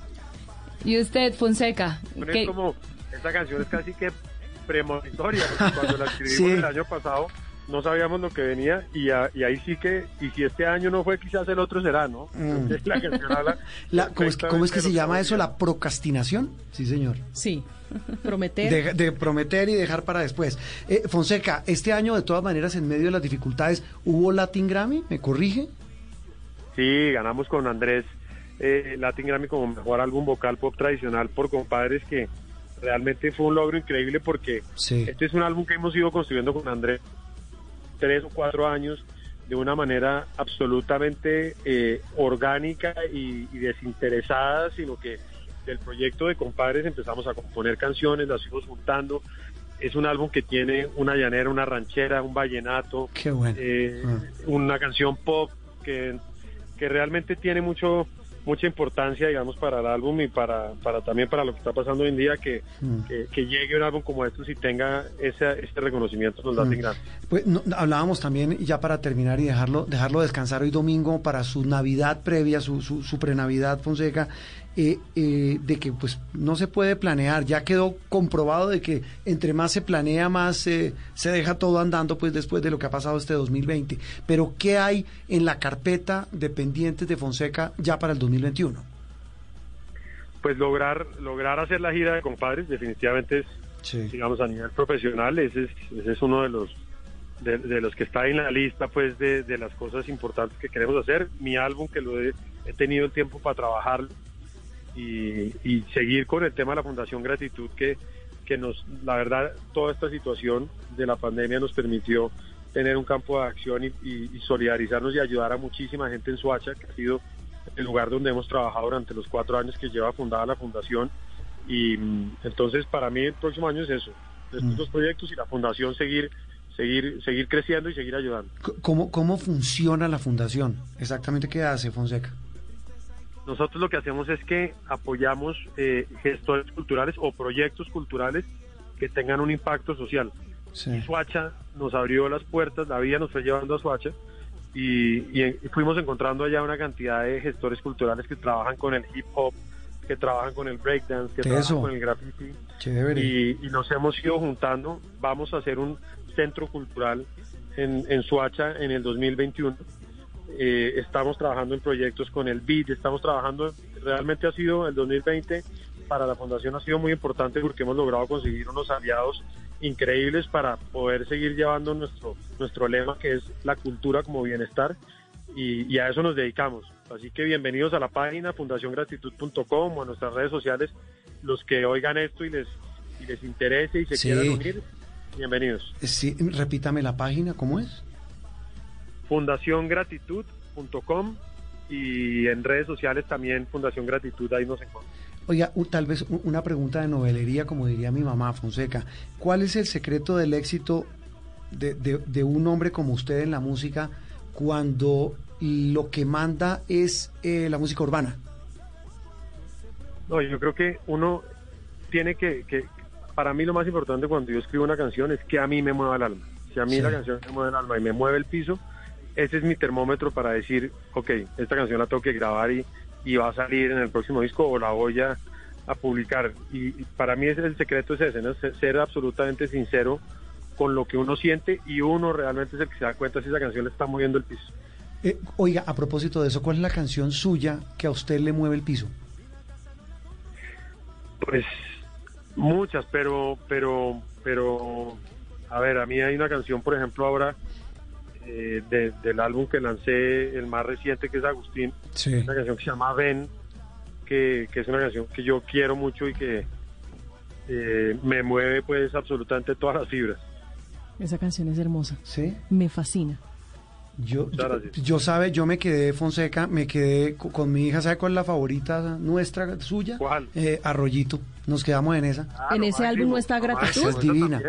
¿Y usted, Fonseca? Es como, esta canción es casi que premonitoria, cuando la escribimos el año pasado no sabíamos lo que venía y, ahí sí que, y si este año no fue, quizás el otro será, ¿no? Mm. ¿cómo, es, que se llama eso? ¿La procrastinación? Sí, señor. Sí, prometer. De, prometer y dejar para después. Eh, Fonseca, este año de todas maneras, en medio de las dificultades, ¿hubo Latin Grammy? ¿Me corrige? Sí, ganamos con Andrés eh, Latin Grammy como mejor álbum vocal pop tradicional por compadres que realmente fue un logro increíble porque este es un álbum que hemos ido construyendo con Andrés tres o cuatro años de una manera absolutamente eh, orgánica y, desinteresada, sino que del proyecto de compadres empezamos a componer canciones, las fuimos juntando. Es un álbum que tiene una llanera, una ranchera, un vallenato, eh, ah. una canción pop que, que realmente tiene mucho mucha importancia, digamos, para el álbum y para, para también para lo que está pasando hoy en día, que, mm. que, llegue un álbum como estos y tenga ese, este reconocimiento nos da mm. Pues hablábamos también, ya para terminar y dejarlo, dejarlo descansar hoy domingo para su Navidad previa, su, su, su prenavidad, Fonseca, eh, eh, de que pues no se puede planear. Ya quedó comprobado de que entre más se planea, más se deja todo andando pues después de lo que ha pasado este 2020. Pero ¿qué hay en la carpeta de pendientes de Fonseca ya para el 2021? Pues lograr lograr hacer la gira de compadres definitivamente es, digamos, a nivel profesional, ese es, ese es uno de los de, los que está en la lista pues de, de, las cosas importantes que queremos hacer. Mi álbum que lo he, he tenido el tiempo para trabajar y, seguir con el tema de la Fundación Gratitud que, que nos, la verdad, toda esta situación de la pandemia nos permitió tener un campo de acción y, solidarizarnos y ayudar a muchísima gente en Suacha, que ha sido el lugar donde hemos trabajado durante los cuatro años que lleva fundada la fundación. Y mm, entonces para mí el próximo año es eso, estos mm. dos proyectos y la fundación seguir seguir seguir creciendo y seguir ayudando. ¿Cómo, ¿Cómo funciona la fundación? Exactamente qué hace Fonseca? Nosotros lo que hacemos es que apoyamos eh, gestores culturales o proyectos culturales que tengan un impacto social. Sí. Suacha nos abrió las puertas, la vida nos fue llevando a Suacha y, fuimos encontrando allá una cantidad de gestores culturales que trabajan con el hip hop, que trabajan con el breakdance, que trabajan con el graffiti. Y, y, nos hemos ido juntando. Vamos a hacer un centro cultural en, en Suacha en el 2021 eh, estamos trabajando en proyectos con el BID, estamos trabajando, realmente ha sido el 2020 para la fundación ha sido muy importante porque hemos logrado conseguir unos aliados increíbles para poder seguir llevando nuestro, nuestro lema que es la cultura como bienestar y, a eso nos dedicamos. Así que bienvenidos a la página fundaciongratitud.com o a nuestras redes sociales, los que oigan esto y les, y les interese y se quieran unir, bienvenidos. Sí, repítame la página, ¿cómo es? fundaciongratitud.com y en redes sociales también Fundación Gratitud, ahí nos encontramos. Oiga, tal vez una pregunta de novelería, como diría mi mamá Fonseca. ¿Cuál es el secreto del éxito de, de, un hombre como usted en la música cuando lo que manda es eh, la música urbana? No, yo creo que uno tiene que, que, para mí lo más importante cuando yo escribo una canción es que a mí me mueva el alma. Si a mí la canción me mueve el alma y me mueve el piso, ese es mi termómetro para decir, ok, esta canción la tengo que grabar y, y va a salir en el próximo disco o la voy a, publicar. Y, para mí ese, el secreto es ese, ¿no? ser absolutamente sincero con lo que uno siente y uno realmente es el que se da cuenta si esa canción le está moviendo el piso. Eh, oiga, a propósito de eso, ¿cuál es la canción suya que a usted le mueve el piso? Pues muchas, pero, pero, pero, a ver, a mí hay una canción, por ejemplo, ahora eh, del álbum que lancé, el más reciente, que es Agustín, una canción que se llama Ven, que, es una canción que yo quiero mucho y que eh, me mueve pues absolutamente todas las fibras. Esa canción es hermosa. Sí. Me fascina. Yo, yo, sabe, yo me quedé, Fonseca, me quedé con, mi hija, ¿sabe cuál es la favorita nuestra, suya? ¿Cuál? Eh, Arroyito, nos quedamos en esa. en ese álbum no está gratitud. es divina.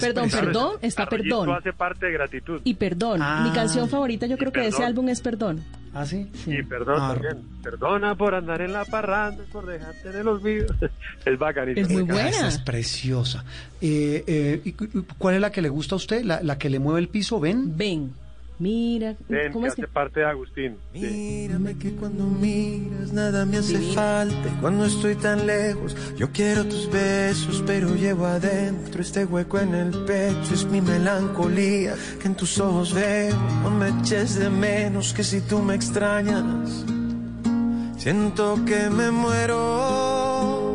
Perdón, perdón, está perdón. hace parte de gratitud. Y perdón, mi ah. canción favorita yo creo que de ese álbum es perdón. ¿Ah, sí? Sí, perdón ah, también. Perdona por andar en la parranda, por dejarte en el olvido. es bacanita. Es muy buena. es preciosa. Eh, eh, ¿Cuál es la que le gusta a usted? ¿La, la que le mueve el piso? ¿Ven? Ven. Mira, ¿cómo es que? hace parte de Agustín. Mírame que cuando miras nada me hace falta. cuando estoy tan lejos, yo quiero tus besos, pero llevo adentro este hueco en el pecho. Es mi melancolía que en tus ojos veo. No me eches de menos que si tú me extrañas. Siento que me muero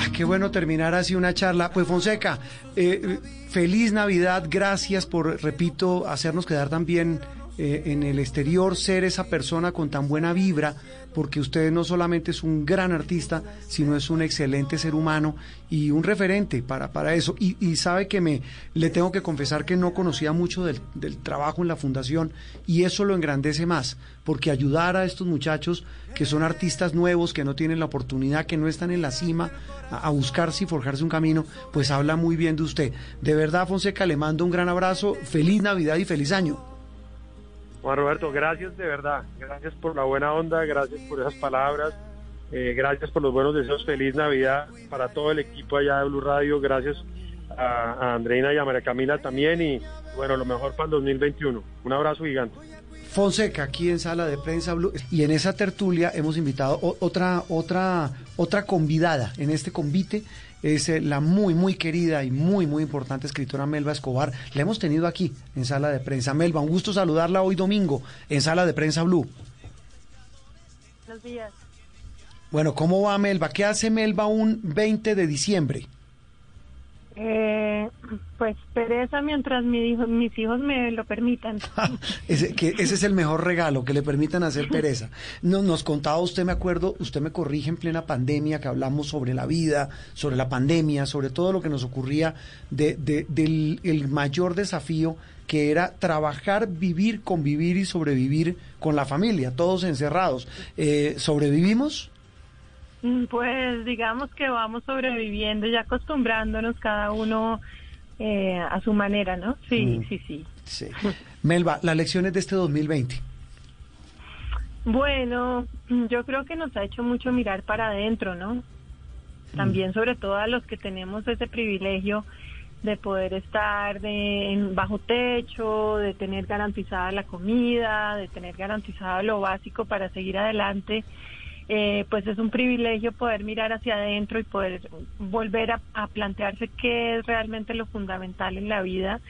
Ah, qué bueno terminar así una charla. Pues Fonseca, eh, feliz Navidad, gracias por, repito, hacernos quedar también eh, en el exterior, ser esa persona con tan buena vibra porque usted no solamente es un gran artista, sino es un excelente ser humano y un referente para, para eso. Y, sabe que me le tengo que confesar que no conocía mucho del, trabajo en la fundación y eso lo engrandece más, porque ayudar a estos muchachos que son artistas nuevos, que no tienen la oportunidad, que no están en la cima, a, a buscarse y forjarse un camino, pues habla muy bien de usted. De verdad, Fonseca, le mando un gran abrazo, feliz Navidad y feliz año. Juan Roberto, gracias de verdad, gracias por la buena onda, gracias por esas palabras, eh, gracias por los buenos deseos, feliz Navidad para todo el equipo allá de Blue Radio, gracias a, Andreina y a María Camila también y bueno, lo mejor para el 2021. Un abrazo gigante. Fonseca aquí en Sala de Prensa Blue y en esa tertulia hemos invitado otra otra otra convidada en este convite es eh, la muy, muy querida y muy, muy importante escritora Melba Escobar. La hemos tenido aquí en Sala de Prensa. Melba, un gusto saludarla hoy domingo en Sala de Prensa Blue. Buenos días. Bueno, ¿cómo va Melba? ¿Qué hace Melba un 20 de diciembre? Eh, pues pereza mientras mis hijos me lo permitan. ese, que ese es el mejor regalo, que le permitan hacer pereza. No, nos contaba usted, me acuerdo, usted me corrige en plena pandemia, que hablamos sobre la vida, sobre la pandemia, sobre todo lo que nos ocurría de, del el mayor desafío que era trabajar, vivir, convivir y sobrevivir con la familia, todos encerrados. Eh, ¿Sobrevivimos? Mm, pues digamos que vamos sobreviviendo y acostumbrándonos cada uno eh, a su manera, ¿no? Sí, mm. sí, sí, sí. Melba, las lecciones de este 2020. Bueno, yo creo que nos ha hecho mucho mirar para adentro, ¿no? También mm. sobre todo a los que tenemos ese privilegio de poder estar de, en bajo techo, de tener garantizada la comida, de tener garantizado lo básico para seguir adelante eh, pues es un privilegio poder mirar hacia adentro y poder volver a, plantearse qué es realmente lo fundamental en la vida,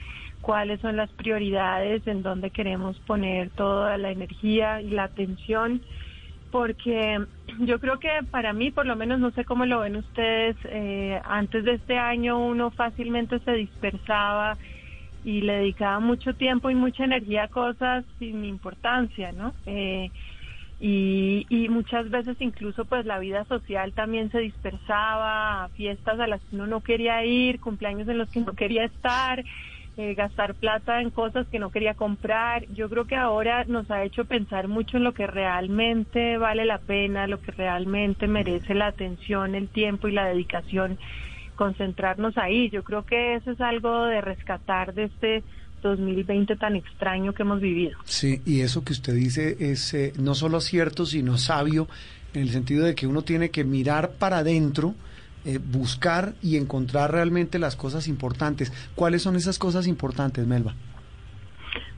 cuáles son las prioridades, en dónde queremos poner toda la energía y la atención, porque yo creo que para mí, por lo menos no sé cómo lo ven ustedes, eh, antes de este año uno fácilmente se dispersaba y le dedicaba mucho tiempo y mucha energía a cosas sin importancia, ¿no? Eh, y, y muchas veces incluso pues la vida social también se dispersaba a fiestas a las que uno no quería ir, cumpleaños en los que no quería estar eh, gastar plata en cosas que no quería comprar. Yo creo que ahora nos ha hecho pensar mucho en lo que realmente vale la pena, lo que realmente merece la atención, el tiempo y la dedicación, concentrarnos ahí. Yo creo que eso es algo de rescatar de este 2020 tan extraño que hemos vivido. Sí, y eso que usted dice es eh, no solo cierto, sino sabio, en el sentido de que uno tiene que mirar para adentro eh, buscar y encontrar realmente las cosas importantes. ¿Cuáles son esas cosas importantes, Melba?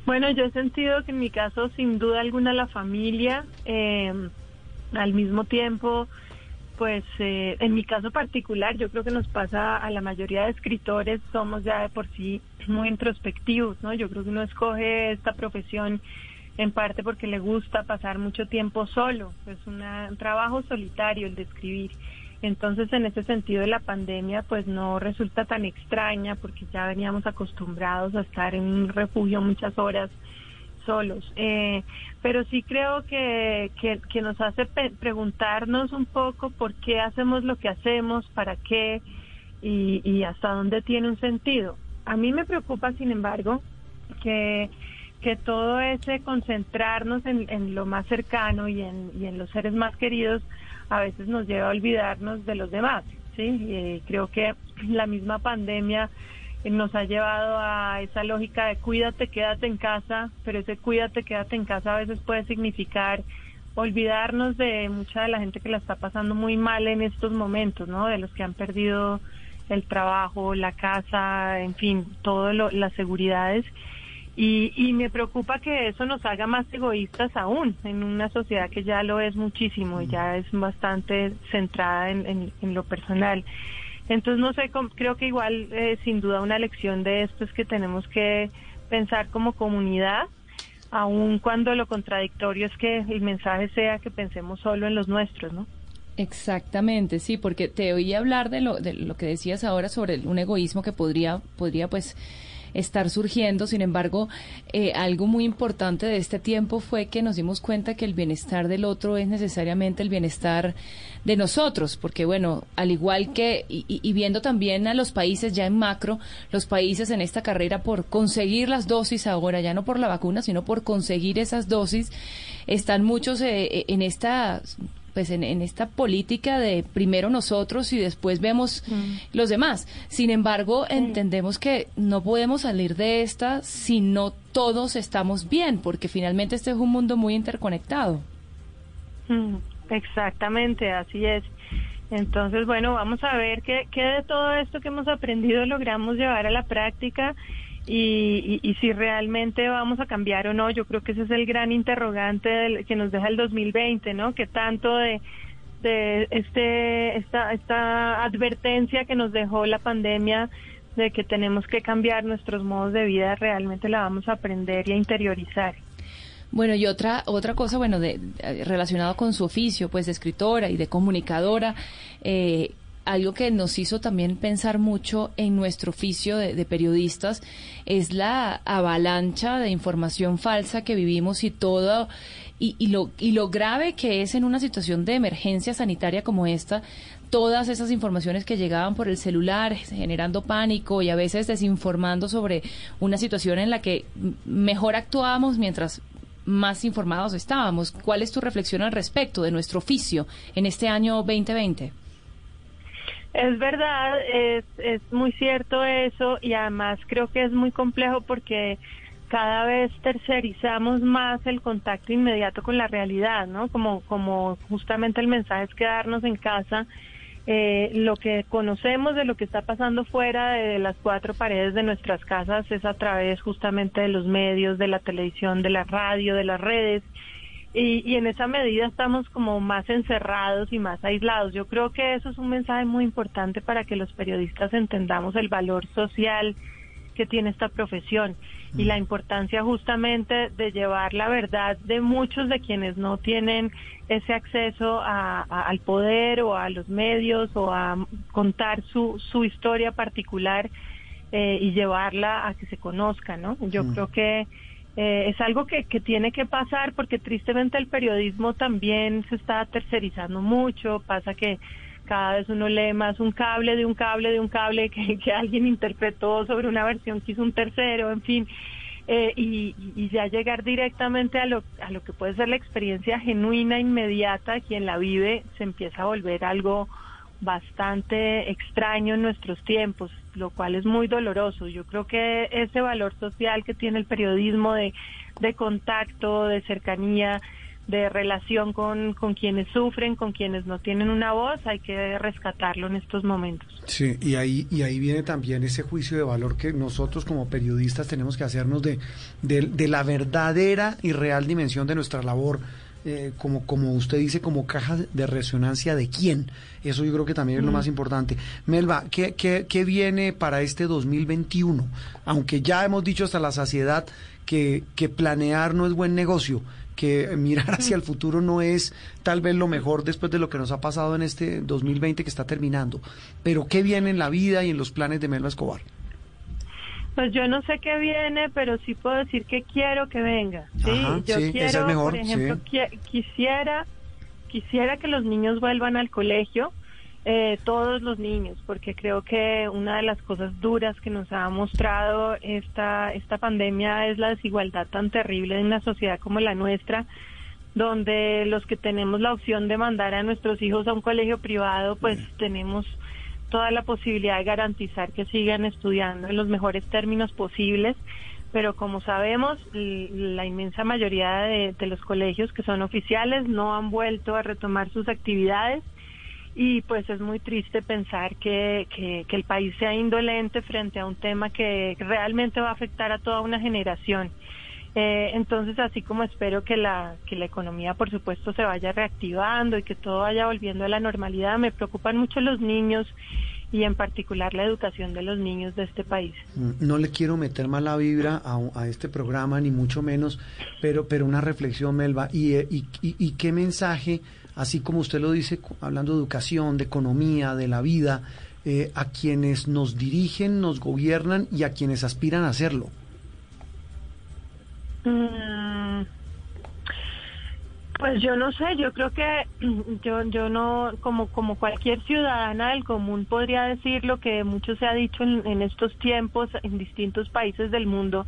Bueno, yo he sentido que en mi caso, sin duda alguna, la familia, eh, al mismo tiempo, pues eh, en mi caso particular, yo creo que nos pasa a la mayoría de escritores, somos ya de por sí muy introspectivos, ¿no? Yo creo que uno escoge esta profesión en parte porque le gusta pasar mucho tiempo solo, es un trabajo solitario el de escribir. Entonces, en ese sentido, la pandemia pues no resulta tan extraña porque ya veníamos acostumbrados a estar en un refugio muchas horas solos. Eh, pero sí creo que, que, nos hace preguntarnos un poco por qué hacemos lo que hacemos, para qué y, y hasta dónde tiene un sentido. A mí me preocupa, sin embargo, que que todo ese concentrarnos en, en lo más cercano y en, y en los seres más queridos a veces nos lleva a olvidarnos de los demás. ¿sí? creo que la misma pandemia nos ha llevado a esa lógica de cuídate, quédate en casa, pero ese cuídate, quédate en casa a veces puede significar olvidarnos de mucha de la gente que la está pasando muy mal en estos momentos, ¿no? De los que han perdido el trabajo, la casa, en fin, todas las seguridades y, me preocupa que eso nos haga más egoístas aún en una sociedad que ya lo es muchísimo y ya es bastante centrada en, lo personal. Entonces, no sé, creo que igual, eh, sin duda, una lección de esto es que tenemos que pensar como comunidad, aun cuando lo contradictorio es que el mensaje sea que pensemos solo en los nuestros, ¿no? Exactamente, sí, porque te oí hablar de lo, de lo que decías ahora sobre un egoísmo que podría, podría pues estar surgiendo. Sin embargo, eh, algo muy importante de este tiempo fue que nos dimos cuenta que el bienestar del otro es necesariamente el bienestar de nosotros, porque bueno, al igual que, y, viendo también a los países ya en macro, los países en esta carrera por conseguir las dosis ahora, ya no por la vacuna, sino por conseguir esas dosis, están muchos eh, en esta pues en, esta política de primero nosotros y después vemos mm. los demás. Sin embargo, entendemos que no podemos salir de esta si no todos estamos bien, porque finalmente este es un mundo muy interconectado. Mm, exactamente, así es. Entonces, bueno, vamos a ver qué, qué de todo esto que hemos aprendido logramos llevar a la práctica y, si realmente vamos a cambiar o no. Yo creo que ese es el gran interrogante que nos deja el 2020, ¿no? Que tanto de, de este esta esta advertencia que nos dejó la pandemia de que tenemos que cambiar nuestros modos de vida realmente la vamos a aprender y a interiorizar. Bueno, y otra otra cosa, bueno, de, relacionado con su oficio, pues de escritora y de comunicadora, eh, algo que nos hizo también pensar mucho en nuestro oficio de, periodistas es la avalancha de información falsa que vivimos y todo y, lo, y lo grave que es en una situación de emergencia sanitaria como esta, todas esas informaciones que llegaban por el celular, generando pánico y a veces desinformando sobre una situación en la que mejor actuábamos mientras más informados estábamos. ¿Cuál es tu reflexión al respecto de nuestro oficio en este año 2020? Es verdad, es, es muy cierto eso y además creo que es muy complejo porque cada vez tercerizamos más el contacto inmediato con la realidad, ¿no? Como, como justamente el mensaje es quedarnos en casa. Eh, lo que conocemos de lo que está pasando fuera de las cuatro paredes de nuestras casas es a través justamente de los medios, de la televisión, de la radio, de las redes y, en esa medida estamos como más encerrados y más aislados. Yo creo que eso es un mensaje muy importante para que los periodistas entendamos el valor social que tiene esta profesión y la importancia justamente de llevar la verdad de muchos de quienes no tienen ese acceso al poder o a los medios o a contar su, su historia particular eh, y llevarla a que se conozca, ¿no? Yo creo que eh, es algo que, que tiene que pasar porque tristemente el periodismo también se está tercerizando mucho, pasa que cada vez uno lee más un cable de un cable de un cable que, que alguien interpretó sobre una versión que hizo un tercero, en fin. Eh, y, y, ya llegar directamente a lo, a lo que puede ser la experiencia genuina, inmediata, quien la vive, se empieza a volver algo bastante extraño en nuestros tiempos, lo cual es muy doloroso. Yo creo que ese valor social que tiene el periodismo de, de contacto, de cercanía, de relación con, con quienes sufren, con quienes no tienen una voz, hay que rescatarlo en estos momentos. Sí, y ahí, y ahí viene también ese juicio de valor que nosotros como periodistas tenemos que hacernos de, de, la verdadera y real dimensión de nuestra labor. Eh, como, como usted dice, como caja de resonancia de quién. Eso yo creo que también es lo mm. más importante. Melba, ¿qué, qué, qué viene para este 2021? Aunque ya hemos dicho hasta la saciedad que, que planear no es buen negocio, que mirar hacia el futuro no es tal vez lo mejor después de lo que nos ha pasado en este 2020 que está terminando. Pero ¿qué viene en la vida y en los planes de Melba Escobar? Pues yo no sé qué viene, pero sí puedo decir que quiero que venga. Sí, yo quiero, por ejemplo, quisiera quisiera que los niños vuelvan al colegio eh, todos los niños, porque creo que una de las cosas duras que nos ha mostrado esta, esta pandemia es la desigualdad tan terrible en una sociedad como la nuestra, donde los que tenemos la opción de mandar a nuestros hijos a un colegio privado, pues tenemos toda la posibilidad de garantizar que sigan estudiando en los mejores términos posibles, pero como sabemos, la inmensa mayoría de, los colegios que son oficiales no han vuelto a retomar sus actividades y pues es muy triste pensar que, que, el país sea indolente frente a un tema que realmente va a afectar a toda una generación. Eh, entonces, así como espero que la, que la economía, por supuesto, se vaya reactivando y que todo vaya volviendo a la normalidad, me preocupan mucho los niños y en particular la educación de los niños de este país. Mm, no le quiero meter mala vibra a, a este programa, ni mucho menos, pero, pero una reflexión, Melba, y, eh, y, y qué mensaje así como usted lo dice, hablando de educación, de economía, de la vida, eh, a quienes nos dirigen, nos gobiernan y a quienes aspiran a hacerlo? Mm, pues yo no sé, yo creo que yo yo no como como cualquier ciudadana del común podría decir lo que mucho se ha dicho en estos tiempos en distintos países del mundo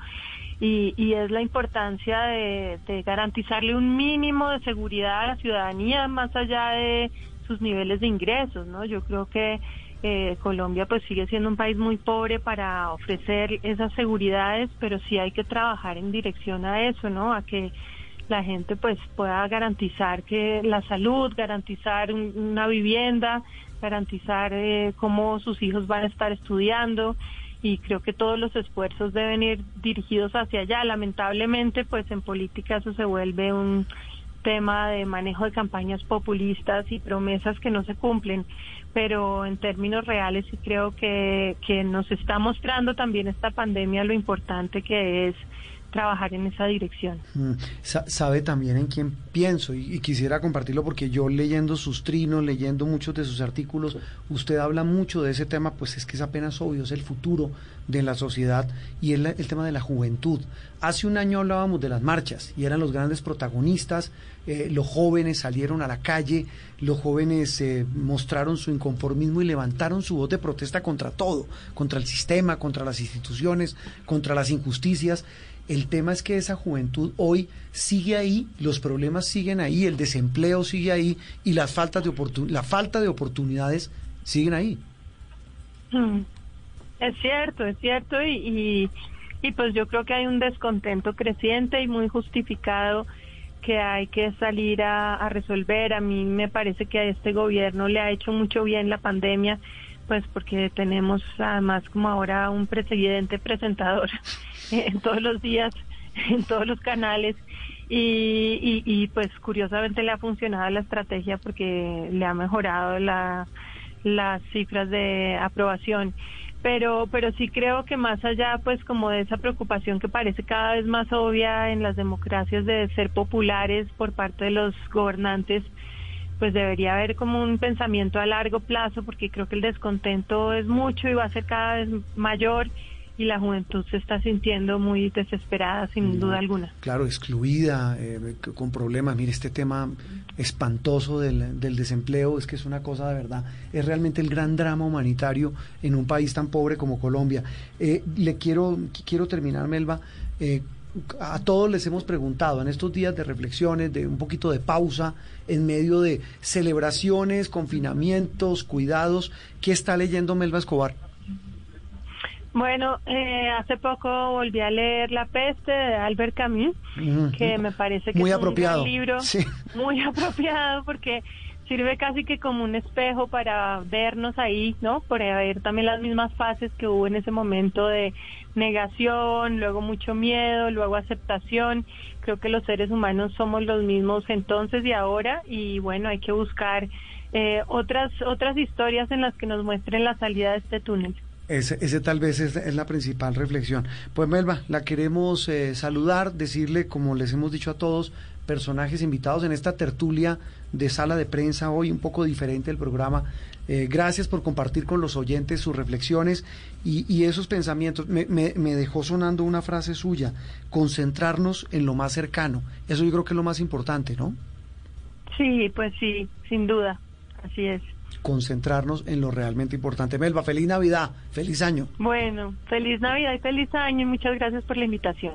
y, es la importancia de, garantizarle un mínimo de seguridad a la ciudadanía más allá de sus niveles de ingresos, ¿no? Yo creo que eh, Colombia pues sigue siendo un país muy pobre para ofrecer esas seguridades, pero sí hay que trabajar en dirección a eso, ¿no? A que la gente pues pueda garantizar que la salud, garantizar una vivienda, garantizar eh, cómo sus hijos van a estar estudiando y creo que todos los esfuerzos deben ir dirigidos hacia allá. Lamentablemente, pues en política eso se vuelve un tema de manejo de campañas populistas y promesas que no se cumplen, pero en términos reales sí creo que, que nos está mostrando también esta pandemia lo importante que es trabajar en esa dirección. Mm, sabe también en quién pienso y, quisiera compartirlo porque yo leyendo sus trinos, leyendo muchos de sus artículos, usted habla mucho de ese tema, pues es que es apenas obvio, es el futuro de la sociedad y es el tema de la juventud. Hace un año hablábamos de las marchas y eran los grandes protagonistas, eh, los jóvenes salieron a la calle, los jóvenes eh, mostraron su inconformismo y levantaron su voz de protesta contra todo, contra el sistema, contra las instituciones, contra las injusticias. El tema es que esa juventud hoy sigue ahí, los problemas siguen ahí, el desempleo sigue ahí y las faltas de la falta de oportunidades siguen ahí. Mm. Es cierto, es cierto y, y, pues yo creo que hay un descontento creciente y muy justificado que hay que salir a, resolver. A mí me parece que a este gobierno le ha hecho mucho bien la pandemia, pues porque tenemos además como ahora un presidente presentador en todos los días, en todos los canales. Y, y, pues curiosamente le ha funcionado la estrategia porque le ha mejorado la, las cifras de aprobación pero pero sí creo que más allá pues como de esa preocupación que parece cada vez más obvia en las democracias de ser populares por parte de los gobernantes pues debería haber como un pensamiento a largo plazo porque creo que el descontento es mucho y va a ser cada vez mayor y la juventud se está sintiendo muy desesperada sin duda alguna. Claro, excluida, eh, con problemas. Mire, este tema espantoso del, del, desempleo es que es una cosa de verdad, es realmente el gran drama humanitario en un país tan pobre como Colombia. Eh, le quiero, quiero terminar, Melba. Eh, a todos les hemos preguntado en estos días de reflexiones, de un poquito de pausa, en medio de celebraciones, confinamientos, cuidados, ¿qué está leyendo Melba Escobar? Bueno, eh, hace poco volví a leer La peste de Albert Camus, que me parece que muy es apropiado. un libro muy apropiado porque sirve casi que como un espejo para vernos ahí, ¿no? Para ver también las mismas fases que hubo en ese momento de negación, luego mucho miedo, luego aceptación. Creo que los seres humanos somos los mismos entonces y ahora y bueno, hay que buscar eh, otras otras historias en las que nos muestren la salida de este túnel. Ese, ese, tal vez es, la principal reflexión. Pues Melba, la queremos eh, saludar, decirle, como les hemos dicho a todos, personajes invitados en esta tertulia de sala de prensa hoy, un poco diferente el programa. Eh, gracias por compartir con los oyentes sus reflexiones y, y esos pensamientos. Me, me, me, dejó sonando una frase suya, concentrarnos en lo más cercano. Eso yo creo que es lo más importante, ¿no? Sí, pues sí, sin duda, así es concentrarnos en lo realmente importante. Melba, feliz Navidad, feliz año. Bueno, feliz Navidad y feliz año y muchas gracias por la invitación.